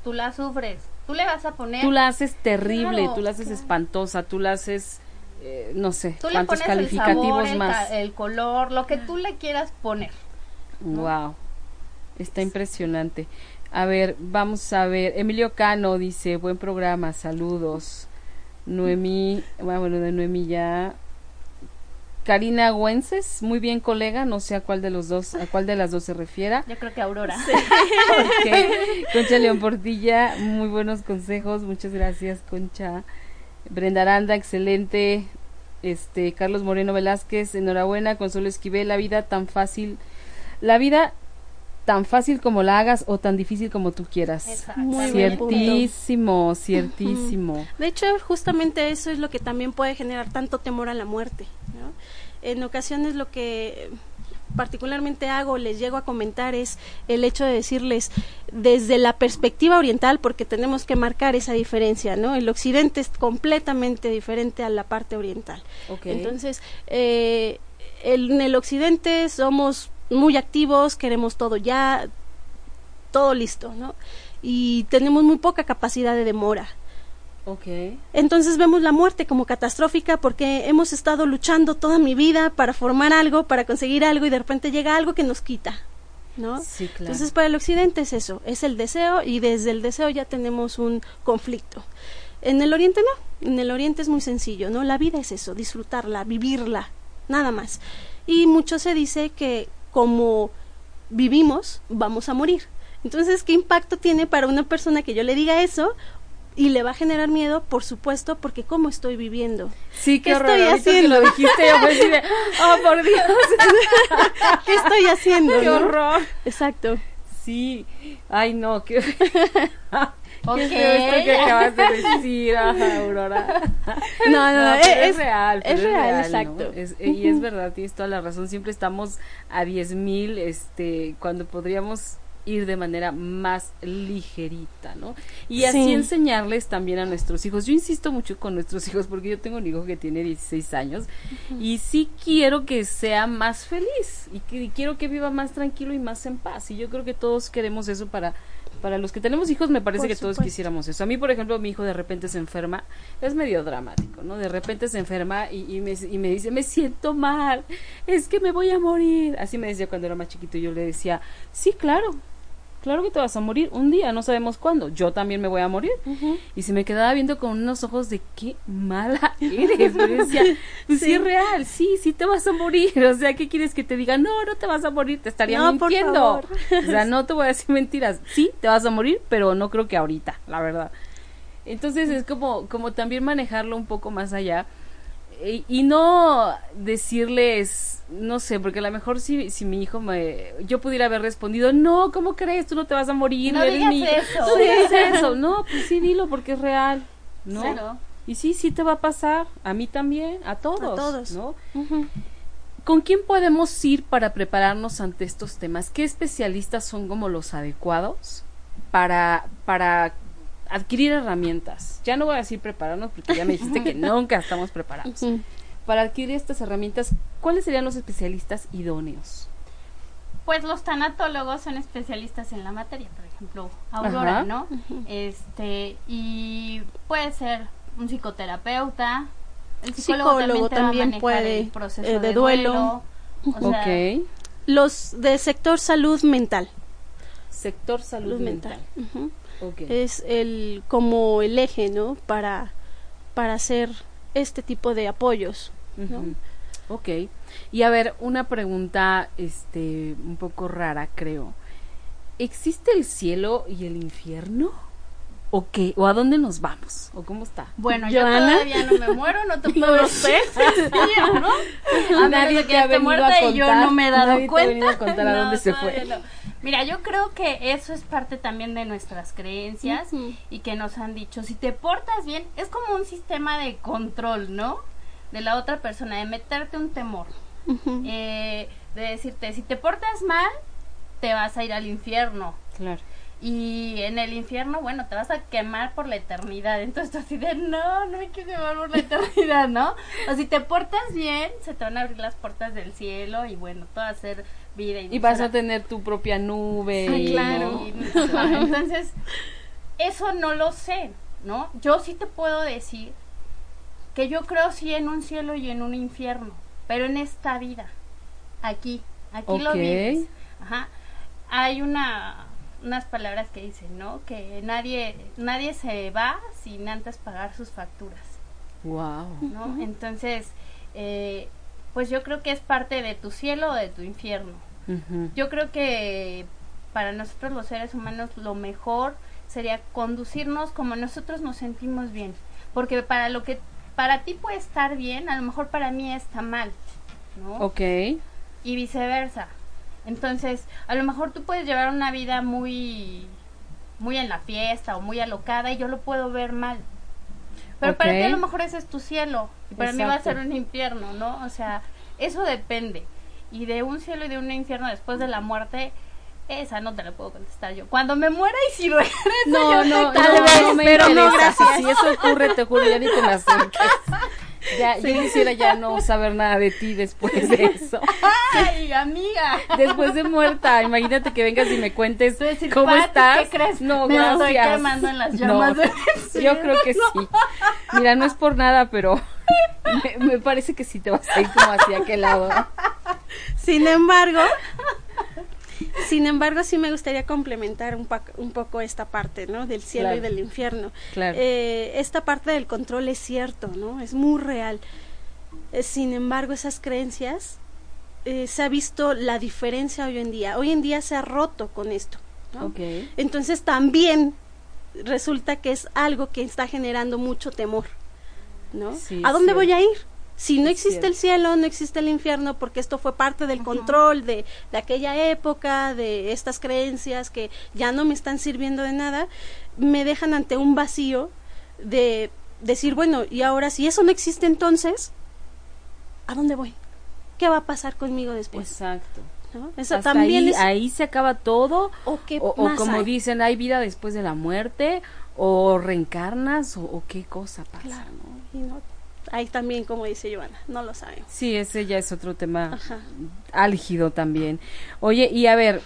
tú la sufres, tú le vas a poner. Tú la haces terrible, tú la haces espantosa, tú la haces, eh, no sé, cuántos calificativos el más. El, color, lo que tú le quieras poner. Wow, está impresionante. A ver, vamos a ver. Emilio Cano dice, buen programa, saludos. Noemí, bueno, de Noemí ya. Karina Güences, muy bien colega, no sé a cuál de los dos, a cuál de las dos se refiera. Yo creo que Aurora. <laughs> Concha León Portilla, muy buenos consejos, muchas gracias Concha. Brenda Aranda, excelente. Este, Carlos Moreno Velázquez, enhorabuena, Consuelo Esquivel, la vida tan fácil. La vida tan fácil como la hagas o tan difícil como tú quieras. Exacto. Muy. Ciertísimo, ciertísimo. De hecho, justamente eso es lo que también puede generar tanto temor a la muerte. ¿no? En ocasiones lo que particularmente hago, les llego a comentar, es el hecho de decirles desde la perspectiva oriental, porque tenemos que marcar esa diferencia, ¿no? El occidente es completamente diferente a la parte oriental. Entonces, eh, el- en el occidente somos muy activos, queremos todo ya, todo listo, ¿no? Y tenemos muy poca capacidad de demora. Ok. Entonces vemos la muerte como catastrófica porque hemos estado luchando toda mi vida para formar algo, para conseguir algo y de repente llega algo que nos quita, ¿no? Sí, claro. Entonces para el occidente es eso, es el deseo y desde el deseo ya tenemos un conflicto. En el oriente no, en el oriente es muy sencillo, ¿no? La vida es eso, disfrutarla, vivirla, nada más. Y mucho se dice que como vivimos, vamos a morir. Entonces, ¿qué impacto tiene para una persona que yo le diga eso? Y le va a generar miedo, por supuesto, porque ¿cómo estoy viviendo? Sí, qué, ¿Qué horror. estoy que haciendo? lo dijiste, yo fue así de, oh, por Dios, <laughs> ¿Qué estoy haciendo? qué no? horror. Exacto. Sí. Ay, no, qué, <laughs> Ok. qué feo esto que acabas de decir, Aurora. <laughs> No, no, No, es, es, es- real. es real, exacto. Es- y es verdad, tienes toda la razón. Siempre estamos a 10 mil, este, cuando podríamos ir de manera más ligerita, ¿no? Y así Sí. enseñarles también a nuestros hijos. Yo insisto mucho con nuestros hijos porque yo tengo un hijo que tiene 16 años y sí quiero que sea más feliz y que y quiero que viva más tranquilo y más en paz. Y yo creo que todos queremos eso para para los que tenemos hijos me parece Por que todos quisiéramos eso. A mí, por ejemplo, mi hijo de repente se enferma, es medio dramático, ¿no? De repente se enferma y, y me, y me dice, me siento mal, es que me voy a morir. Así me decía cuando era más chiquito, yo le decía, sí, claro, claro que te vas a morir un día, no sabemos cuándo, yo también me voy a morir. Y se me quedaba viendo con unos ojos de qué mala <laughs> eres. Yo decía, pues sí. Sí. es real, sí, sí te vas a morir. <laughs> O sea, ¿qué quieres que te diga? No, no te vas a morir, te estaría No, por mintiendo. favor. O sea, no te voy a decir mentiras. Sí, te vas a morir, pero no creo que ahorita, la verdad. Entonces es como, como también manejarlo un poco más allá. Y, y no decirles, no sé, porque a lo mejor si, si mi hijo me, yo pudiera haber respondido, no, ¿cómo crees? Tú no te vas a morir, No eres digas mi hijo". eso. No digas eso, no, pues sí, dilo porque es real, ¿no? Claro. Y sí, sí te va a pasar, a mí también, a todos, A todos. ¿no? ¿Con quién podemos ir para prepararnos ante estos temas? ¿Qué especialistas son como los adecuados para, para adquirir herramientas? Ya no voy a decir prepararnos porque ya me dijiste que <laughs> nunca estamos preparados. Para adquirir estas herramientas, ¿cuáles serían los especialistas idóneos? Pues los tanatólogos son especialistas en la materia, por ejemplo, Aurora, Ajá. ¿no? Este, y puede ser un psicoterapeuta, el psicólogo, Psicólogo también, puede, el proceso eh, de, de duelo. duelo. o sea, ok. Los de sector salud mental. Sector salud, Salud mental. Es el como el eje, ¿no? Para para hacer este tipo de apoyos. ¿no? Ujú. Ok. Y a ver, una pregunta este un poco rara, creo. ¿Existe el cielo y el infierno? ¿O qué? ¿O a dónde nos vamos? ¿O cómo está? Bueno, yo todavía no me muero, no te <laughs> No puedo sé. <laughs> ¿no? A Nadie de te que ha venido muerta a y yo contar, no me he dado nadie te ha cuenta. venido a contar a <laughs> No, dónde se fue. no. Mira, yo creo que eso es parte también de nuestras creencias y que nos han dicho, si te portas bien, es como un sistema de control, ¿no? De la otra persona, de meterte un temor, eh, de decirte, si te portas mal, te vas a ir al infierno. Claro. Y en el infierno, bueno, te vas a quemar por la eternidad. Entonces tú así de, no, no hay que quemar por la eternidad, ¿no? O si te portas bien, se te van a abrir las puertas del cielo y bueno, todo va a ser vida y Y vas a tener tu propia nube. Ah, y- claro. ¿no? <laughs> Entonces, eso no lo sé, ¿no? Yo sí te puedo decir que yo creo sí en un cielo y en un infierno, pero en esta vida, aquí, aquí lo Ok. vives. Ajá. Hay una unas palabras que dicen, ¿no? Que nadie nadie se va sin antes pagar sus facturas, Wow. ¿no? Entonces, eh, pues yo creo que es parte de tu cielo o de tu infierno. Yo creo que para nosotros los seres humanos lo mejor sería conducirnos como nosotros nos sentimos bien, porque para lo que para ti puede estar bien, a lo mejor para mí está mal, ¿no? Ok. Y viceversa. Entonces, a lo mejor tú puedes llevar una vida muy muy en la fiesta o muy alocada y yo lo puedo ver mal. Pero para ti a lo mejor ese es tu cielo y para mí va a ser un infierno, ¿no? O sea, eso depende. Y de un cielo y de un infierno después de la muerte, esa no te la puedo contestar yo. Cuando me muera y si regreso, <laughs> no, no, tal vez, pero no, gracias. Si eso ocurre, te juro, ya ni te me acerques. <laughs> Ya, yo quisiera ya no saber nada de ti después de eso. Ay, amiga. Después de muerta, imagínate que vengas y me cuentes cómo estás. ¿Qué crees? No, me gracias. estoy quemando en las llamas. No, yo creo que sí. Mira, no es por nada, pero me, me, parece que sí te vas a ir como hacia aquel lado. Sin embargo, sin embargo, sí me gustaría complementar un, un poco esta parte, ¿no? Del cielo claro. y del infierno. Claro. Eh, esta parte del control es cierto, ¿no? Es muy real. Eh, sin embargo, esas creencias eh, se ha visto la diferencia hoy en día. Hoy en día se ha roto con esto. ¿no? Okay. Entonces también resulta que es algo que está generando mucho temor, ¿no? Sí, ¿A dónde voy a ir? Si no existe el cielo, no existe el infierno, porque esto fue parte del control de, de aquella época, de estas creencias que ya no me están sirviendo de nada, me dejan ante un vacío de decir, bueno, y ahora si eso no existe entonces, ¿a dónde voy? ¿Qué va a pasar conmigo después? Exacto. ¿No? Eso Hasta también ahí, es... ahí se acaba todo. ¿O qué O, o como hay? dicen, hay vida después de la muerte, o reencarnas, o, o qué cosa pasa, Claro. ¿no? Y no, ahí también, como dice Joana, no lo sabemos. Sí, ese ya es otro tema Ajá. álgido también. Oye, y a ver,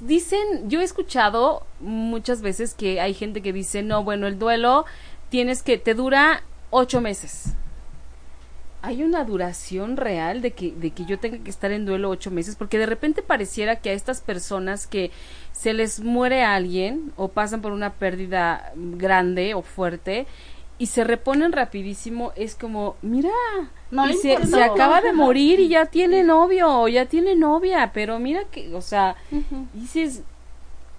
dicen, yo he escuchado muchas veces que hay gente que dice, no, bueno, el duelo tienes que, te dura ocho meses. ¿Hay una duración real de que, de que yo tenga que estar en duelo ocho meses? Porque de repente pareciera que a estas personas que se les muere alguien o pasan por una pérdida grande o fuerte y se reponen rapidísimo, es como, mira, No y se, importa. se acaba de morir y ya tiene novio o ya tiene novia, pero mira que, o sea, dices,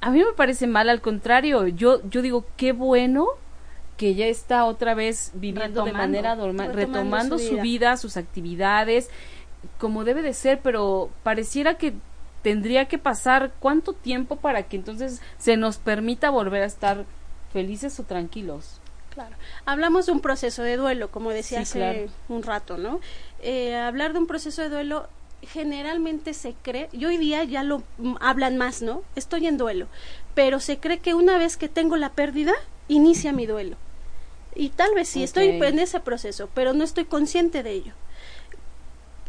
a mí me parece mal, al contrario, yo, yo digo, qué bueno que ya está otra vez viviendo de manera normal, Retomando retomando su su vida. vida, sus actividades, como debe de ser, pero pareciera que tendría que pasar cuánto tiempo para que entonces se nos permita volver a estar felices o tranquilos. Claro. Hablamos de un proceso de duelo, como decía Sí, hace claro. un rato, ¿no? Eh, hablar de un proceso de duelo generalmente se cree, y hoy día ya lo mm, hablan más, ¿no? Estoy en duelo, pero se cree que una vez que tengo la pérdida, inicia mi duelo. Y tal vez sí, estoy en ese proceso, pero no estoy consciente de ello.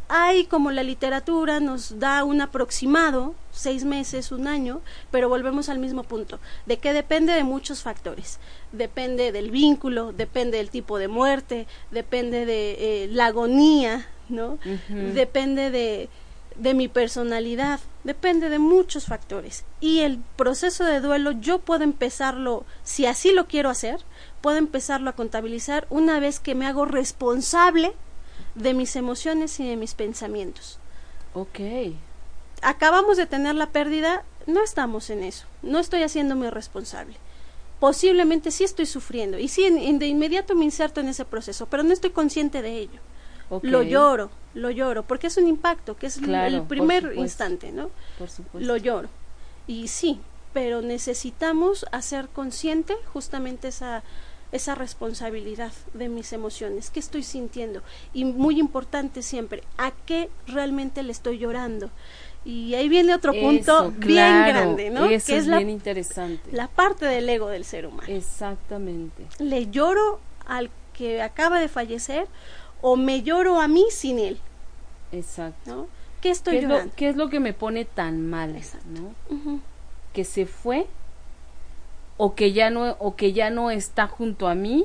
Hay, como la literatura nos da un aproximado, seis meses, un año, pero volvemos al mismo punto, de que depende de muchos factores. Depende del vínculo, depende del tipo de muerte, depende de eh, la agonía, ¿no? Depende de, de mi personalidad, depende de muchos factores. Y el proceso de duelo yo puedo empezarlo, si así lo quiero hacer, puedo empezarlo a contabilizar una vez que me hago responsable de mis emociones y de mis pensamientos. Ok. Acabamos de tener la pérdida, no estamos en eso, no estoy haciéndome responsable. Posiblemente sí estoy sufriendo y sí en- en- de inmediato me inserto en ese proceso, pero no estoy consciente de ello. ok. Lo lloro, lo lloro, porque es un impacto, que es el- Claro, el por primer instante, ¿no? Por supuesto. Lo lloro. Y sí, pero necesitamos hacer consciente justamente esa esa responsabilidad de mis emociones, qué estoy sintiendo y muy importante siempre, a qué realmente le estoy llorando. Y ahí viene otro punto Eso, bien claro, grande, ¿no? Eso que es, es la, bien interesante. la parte del ego del ser humano. Exactamente. Le lloro al que acaba de fallecer o me lloro a mí sin él, Exacto. ¿no? ¿Qué estoy ¿Qué es, lo, llorando? qué es lo que me pone tan mal? Exacto. ¿no? Que se fue o que ya no o que ya no está junto a mí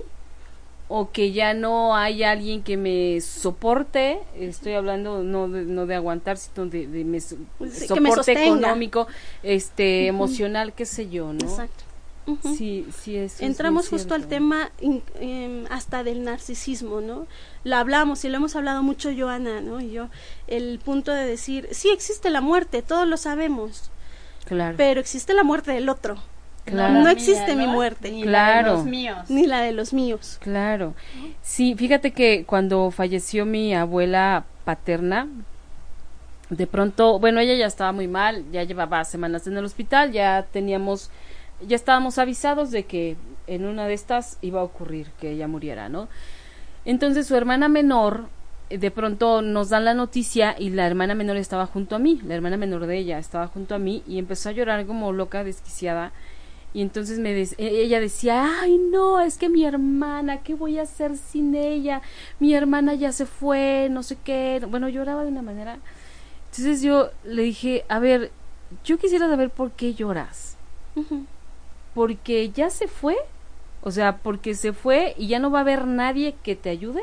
o que ya no hay alguien que me soporte, estoy hablando no de, no de aguantar, sino de, de me Sí, me soporte económico, este, emocional, qué sé yo, ¿no? Exacto. Ujú. Sí, sí, eso es Entramos justo al tema in- em, hasta del narcisismo, ¿no? Lo hablamos y lo hemos hablado mucho Joana, ¿no? Y yo, el punto de decir, sí existe la muerte, todos lo sabemos, Claro. pero existe la muerte del otro, Claro. no existe mi muerte. Ni Claro. la de los míos. ni la de los míos. Claro. Sí, fíjate que cuando falleció mi abuela paterna, de pronto, bueno, ella ya estaba muy mal, ya llevaba semanas en el hospital, ya teníamos, ya estábamos avisados de que en una de estas iba a ocurrir que ella muriera, ¿no? Entonces su hermana menor, de pronto nos dan la noticia y la hermana menor estaba junto a mí, la hermana menor de ella estaba junto a mí y empezó a llorar como loca, desquiciada. Y entonces me e-, ella decía, ay no, es que mi hermana, ¿qué voy a hacer sin ella? Mi hermana ya se fue, no sé qué. Bueno, lloraba de una manera. Entonces yo le dije, a ver, yo quisiera saber por qué lloras. Porque ya se fue o sea, porque se fue y ya no va a haber nadie que te ayude.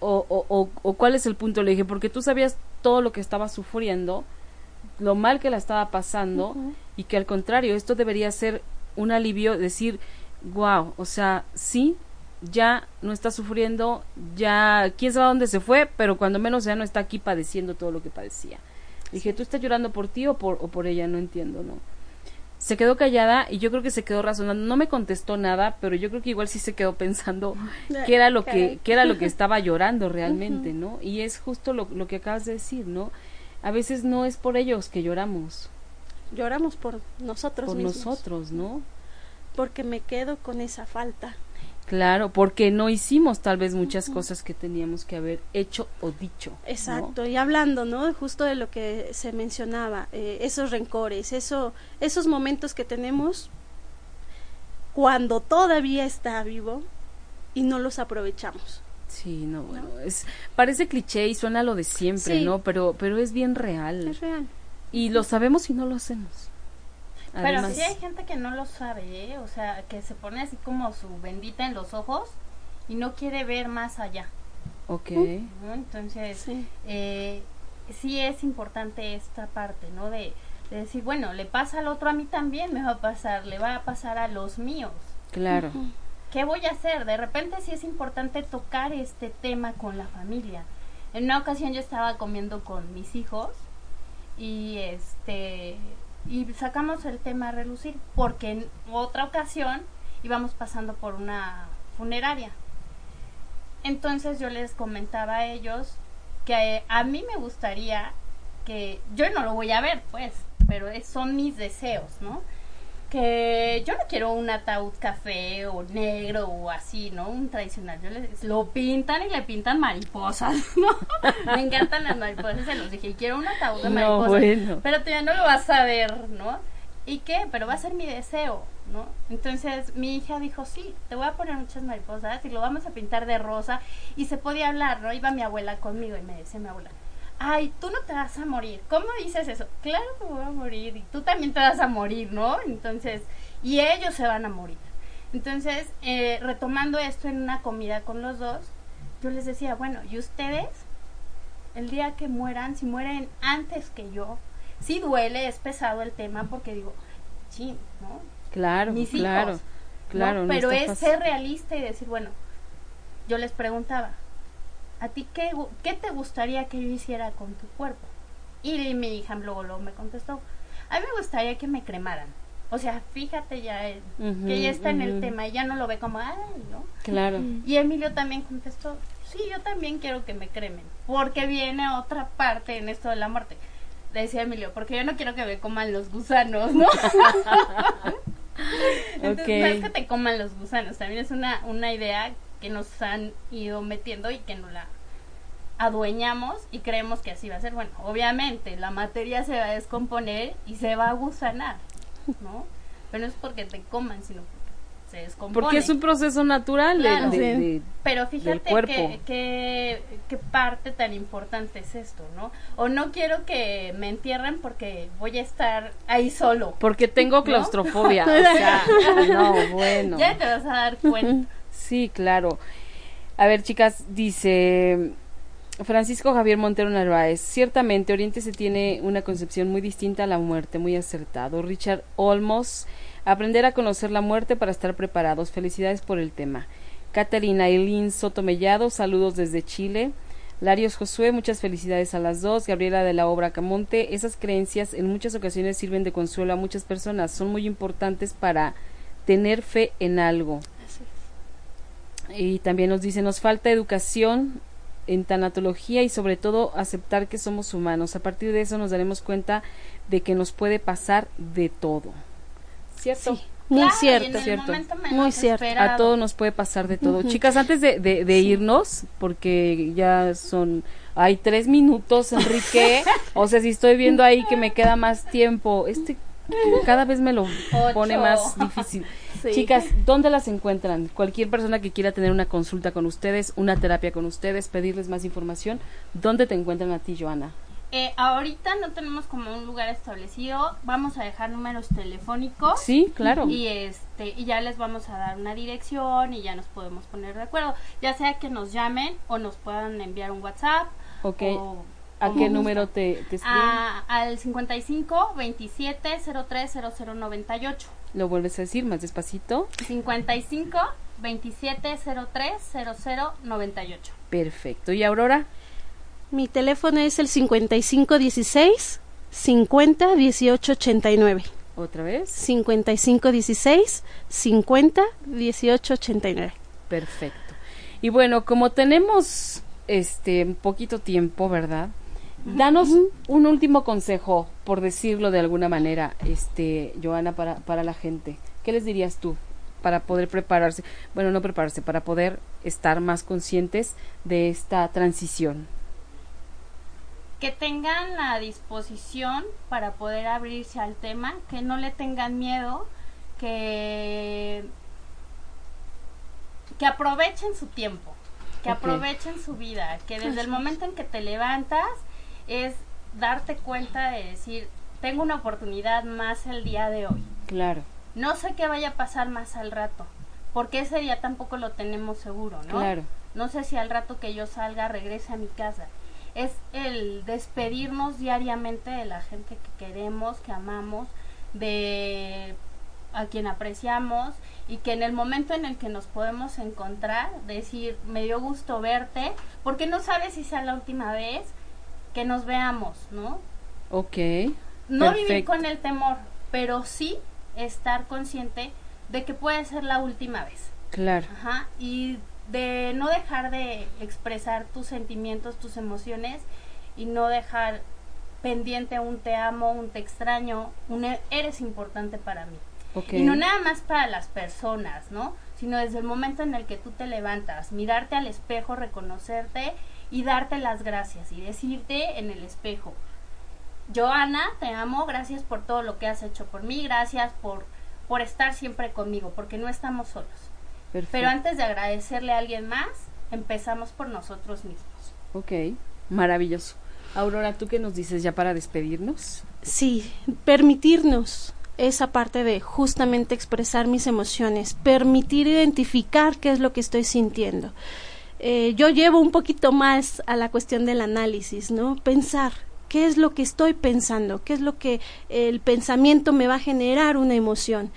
O, o, o, cuál es el punto, le dije, porque tú sabías todo lo que estaba sufriendo, lo mal que la estaba pasando, y que al contrario, esto debería ser un alivio, decir, wow, o sea, sí, ya no está sufriendo, ya quién sabe dónde se fue, pero cuando menos ya no está aquí padeciendo todo lo que padecía. Dije, ¿tú estás llorando por ti o por, o por ella? No entiendo, ¿no? se quedó callada y yo creo que se quedó razonando. No me contestó nada, pero yo creo que igual sí se quedó pensando <laughs> qué era lo que, qué era lo que estaba llorando realmente, ¿no? Y es justo lo, lo que acabas de decir, ¿no? A veces no es por ellos que lloramos. Lloramos por nosotros por nosotros, ¿no? Porque me quedo con esa falta. Claro, porque no hicimos tal vez muchas cosas que teníamos que haber hecho o dicho. Exacto, y hablando, ¿no? Justo de lo que se mencionaba, eh, esos rencores, eso, esos momentos que tenemos cuando todavía está vivo y no los aprovechamos. Sí, no, bueno, es parece cliché y suena lo de siempre, ¿no? Pero pero es bien real. Es real. Y lo sabemos y no lo hacemos. Pero sí hay gente que no lo sabe, ¿eh? O sea, que se pone así como su bendita en los ojos y no quiere ver más allá. Ok. Entonces, sí. Eh, sí es importante esta parte, ¿no? De, decir, bueno, le pasa al otro a mí también, me va a pasar, le va a pasar a los míos. Claro. ¿Qué voy a hacer? De repente sí es importante tocar este tema con la familia. En una ocasión yo estaba comiendo con mis hijos y este y sacamos el tema a relucir porque en otra ocasión íbamos pasando por una funeraria. Entonces yo les comentaba a ellos que a mí me gustaría que yo no lo voy a ver, pues, pero son mis deseos, ¿no? Que yo no quiero un ataúd café o negro o así, ¿no? Un tradicional. Yo les lo pintan y le pintan mariposas, <laughs> ¿no? Me encantan las mariposas, se los dije, quiero un ataúd de mariposas. Pero todavía no lo vas a ver, ¿no? ¿Y qué? Pero va a ser mi deseo, ¿no? Entonces mi hija dijo, sí, te voy a poner muchas mariposas y lo vamos a pintar de rosa. Y se podía hablar, ¿no? Iba mi abuela conmigo y me decía mi abuela, ay, tú no te vas a morir. ¿Cómo dices eso? Claro que voy a morir y tú también te vas a morir, ¿no? Entonces, y ellos se van a morir. Entonces, eh, retomando esto en una comida con los dos, yo les decía, bueno, ¿y ustedes? El día que mueran, si mueren antes que yo, sí duele, es pesado el tema porque digo, sí, ¿no? Claro, Mis claro, claro. Pero es ser realista y decir, bueno, yo les preguntaba, ¿a ti qué, qué te gustaría que yo hiciera con tu cuerpo? Y mi hija luego, luego me contestó, a mí me gustaría que me cremaran. O sea, fíjate ya que ya está en el tema y ya no lo ve como, ay, ¿no? Claro. Y Emilio también contestó, sí, yo también quiero que me cremen, porque viene otra parte en esto de la muerte. Decía Emilio, porque yo no quiero que me coman los gusanos, ¿no? <laughs> Entonces, no es que te coman los gusanos, también es una, una idea que nos han ido metiendo y que no la adueñamos y creemos que así va a ser. Bueno, obviamente la materia se va a descomponer y se va a gusanar, ¿no? Pero no es porque te coman, sino porque se descompone. Porque es un proceso natural de, Pero fíjate que, que, parte tan importante es esto, ¿no? O no quiero que me entierren porque voy a estar ahí solo. Porque tengo claustrofobia. o <laughs> sea, no, bueno. Ya te vas a dar cuenta. Sí, claro. A ver, chicas, dice Francisco Javier Montero Narváez. Ciertamente, Oriente se tiene una concepción muy distinta a la muerte, muy acertado. Richard Olmos, aprender a conocer la muerte para estar preparados. Felicidades por el tema. Caterina Eileen Soto Mellado, saludos desde Chile. Larios Josué, muchas felicidades a las dos. Gabriela de la Obra Camonte, esas creencias en muchas ocasiones sirven de consuelo a muchas personas. Son muy importantes para tener fe en algo. Y también nos dice, nos falta educación en tanatología y sobre todo aceptar que somos humanos. A partir de eso nos daremos cuenta de que nos puede pasar de todo. ¿Cierto? muy cierto, cierto. Muy cierto. A todos nos puede pasar de todo. Chicas, antes de, de, irnos, porque ya son, hay tres minutos, Enrique, <laughs> o sea, si estoy viendo ahí que me queda más tiempo, este cada vez me lo pone más difícil. <laughs> Chicas, ¿dónde las encuentran? Cualquier persona que quiera tener una consulta con ustedes, una terapia con ustedes, pedirles más información, ¿dónde te encuentran a ti, Joana? Eh, ahorita no tenemos como un lugar establecido, vamos a dejar números telefónicos. Sí, claro. Y este y ya les vamos a dar una dirección y ya nos podemos poner de acuerdo, ya sea que nos llamen o nos puedan enviar un WhatsApp. Ok. ¿A qué número te, te escriben? al 55 27 03 0098. ¿Lo vuelves a decir más despacito? 55 27 03 0098. Perfecto. ¿Y Aurora? Mi teléfono es el 5516 50 18 89. ¿Otra vez? 5516 50 18 89. Perfecto. Y bueno, como tenemos este un poquito tiempo, ¿verdad? Danos un último consejo, por decirlo de alguna manera, este, Joana, para, para la gente. ¿Qué les dirías tú para poder prepararse? Bueno, no prepararse, para poder estar más conscientes de esta transición que tengan la disposición para poder abrirse al tema, que no le tengan miedo, que, que aprovechen su tiempo, que aprovechen su vida, que desde el momento en que te levantas es darte cuenta de decir, tengo una oportunidad más el día de hoy. Claro. No sé qué vaya a pasar más al rato, porque ese día tampoco lo tenemos seguro, ¿no? Claro. No sé si al rato que yo salga regrese a mi casa es el despedirnos diariamente de la gente que queremos, que amamos, de a quien apreciamos y que en el momento en el que nos podemos encontrar, decir, me dio gusto verte, porque no sabes si sea la última vez que nos veamos, ¿no? Ok. No vivir con el temor, pero sí estar consciente de que puede ser la última vez. Claro. Ajá. Y de no dejar de expresar tus sentimientos, tus emociones y no dejar pendiente un te amo, un te extraño, un e-, eres importante para mí. Y no nada más para las personas, ¿no? Sino desde el momento en el que tú te levantas, mirarte al espejo, reconocerte y darte las gracias y decirte en el espejo, Joana, te amo, gracias por todo lo que has hecho por mí, gracias por, por estar siempre conmigo, porque no estamos solos. Pero antes de agradecerle a alguien más, empezamos por nosotros mismos. Ok, maravilloso. Aurora, ¿tú qué nos dices ya para despedirnos? Sí, permitirnos esa parte de justamente expresar mis emociones, permitir identificar qué es lo que estoy sintiendo. Eh, yo llevo un poquito más a la cuestión del análisis, ¿no? Pensar, qué es lo que estoy pensando, qué es lo que el pensamiento me va a generar una emoción.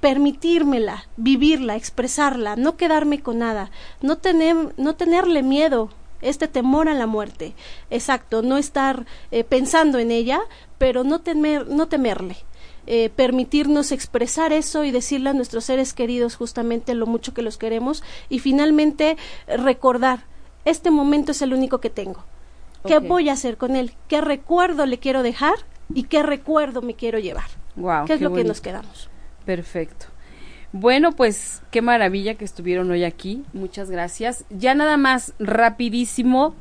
Permitírmela, vivirla, expresarla, no quedarme con nada, no tener, no tenerle miedo, este temor a la muerte. Exacto, no estar eh, pensando en ella, pero no temer, no temerle. Eh, permitirnos expresar eso y decirle a nuestros seres queridos justamente lo mucho que los queremos y finalmente recordar, este momento es el único que tengo ¿Qué voy a hacer con él? ¿Qué recuerdo le quiero dejar? ¿Y qué recuerdo me quiero llevar? Wow, ¿Qué es lo que nos quedamos? Perfecto. Bueno, pues qué maravilla que estuvieron hoy aquí. Muchas gracias. Ya nada más rapidísimo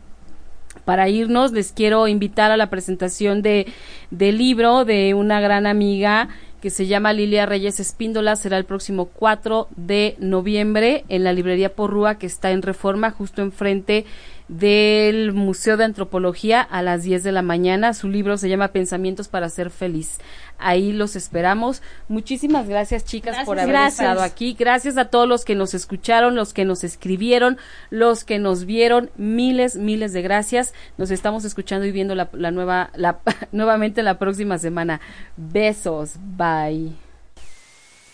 para irnos, les quiero invitar a la presentación de del libro de una gran amiga que se llama Lilia Reyes Espíndola. Será el próximo 4 de noviembre en la librería Porrúa que está en Reforma, justo enfrente del Museo de Antropología a las 10 de la mañana. Su libro se llama Pensamientos para ser feliz. Ahí los esperamos. Muchísimas gracias, chicas, por haber estado aquí. Gracias a todos los que nos escucharon, los que nos escribieron, los que nos vieron. Miles, miles de gracias. Nos estamos escuchando y viendo la, la nueva, la, <laughs> nuevamente la próxima semana. Besos. Bye.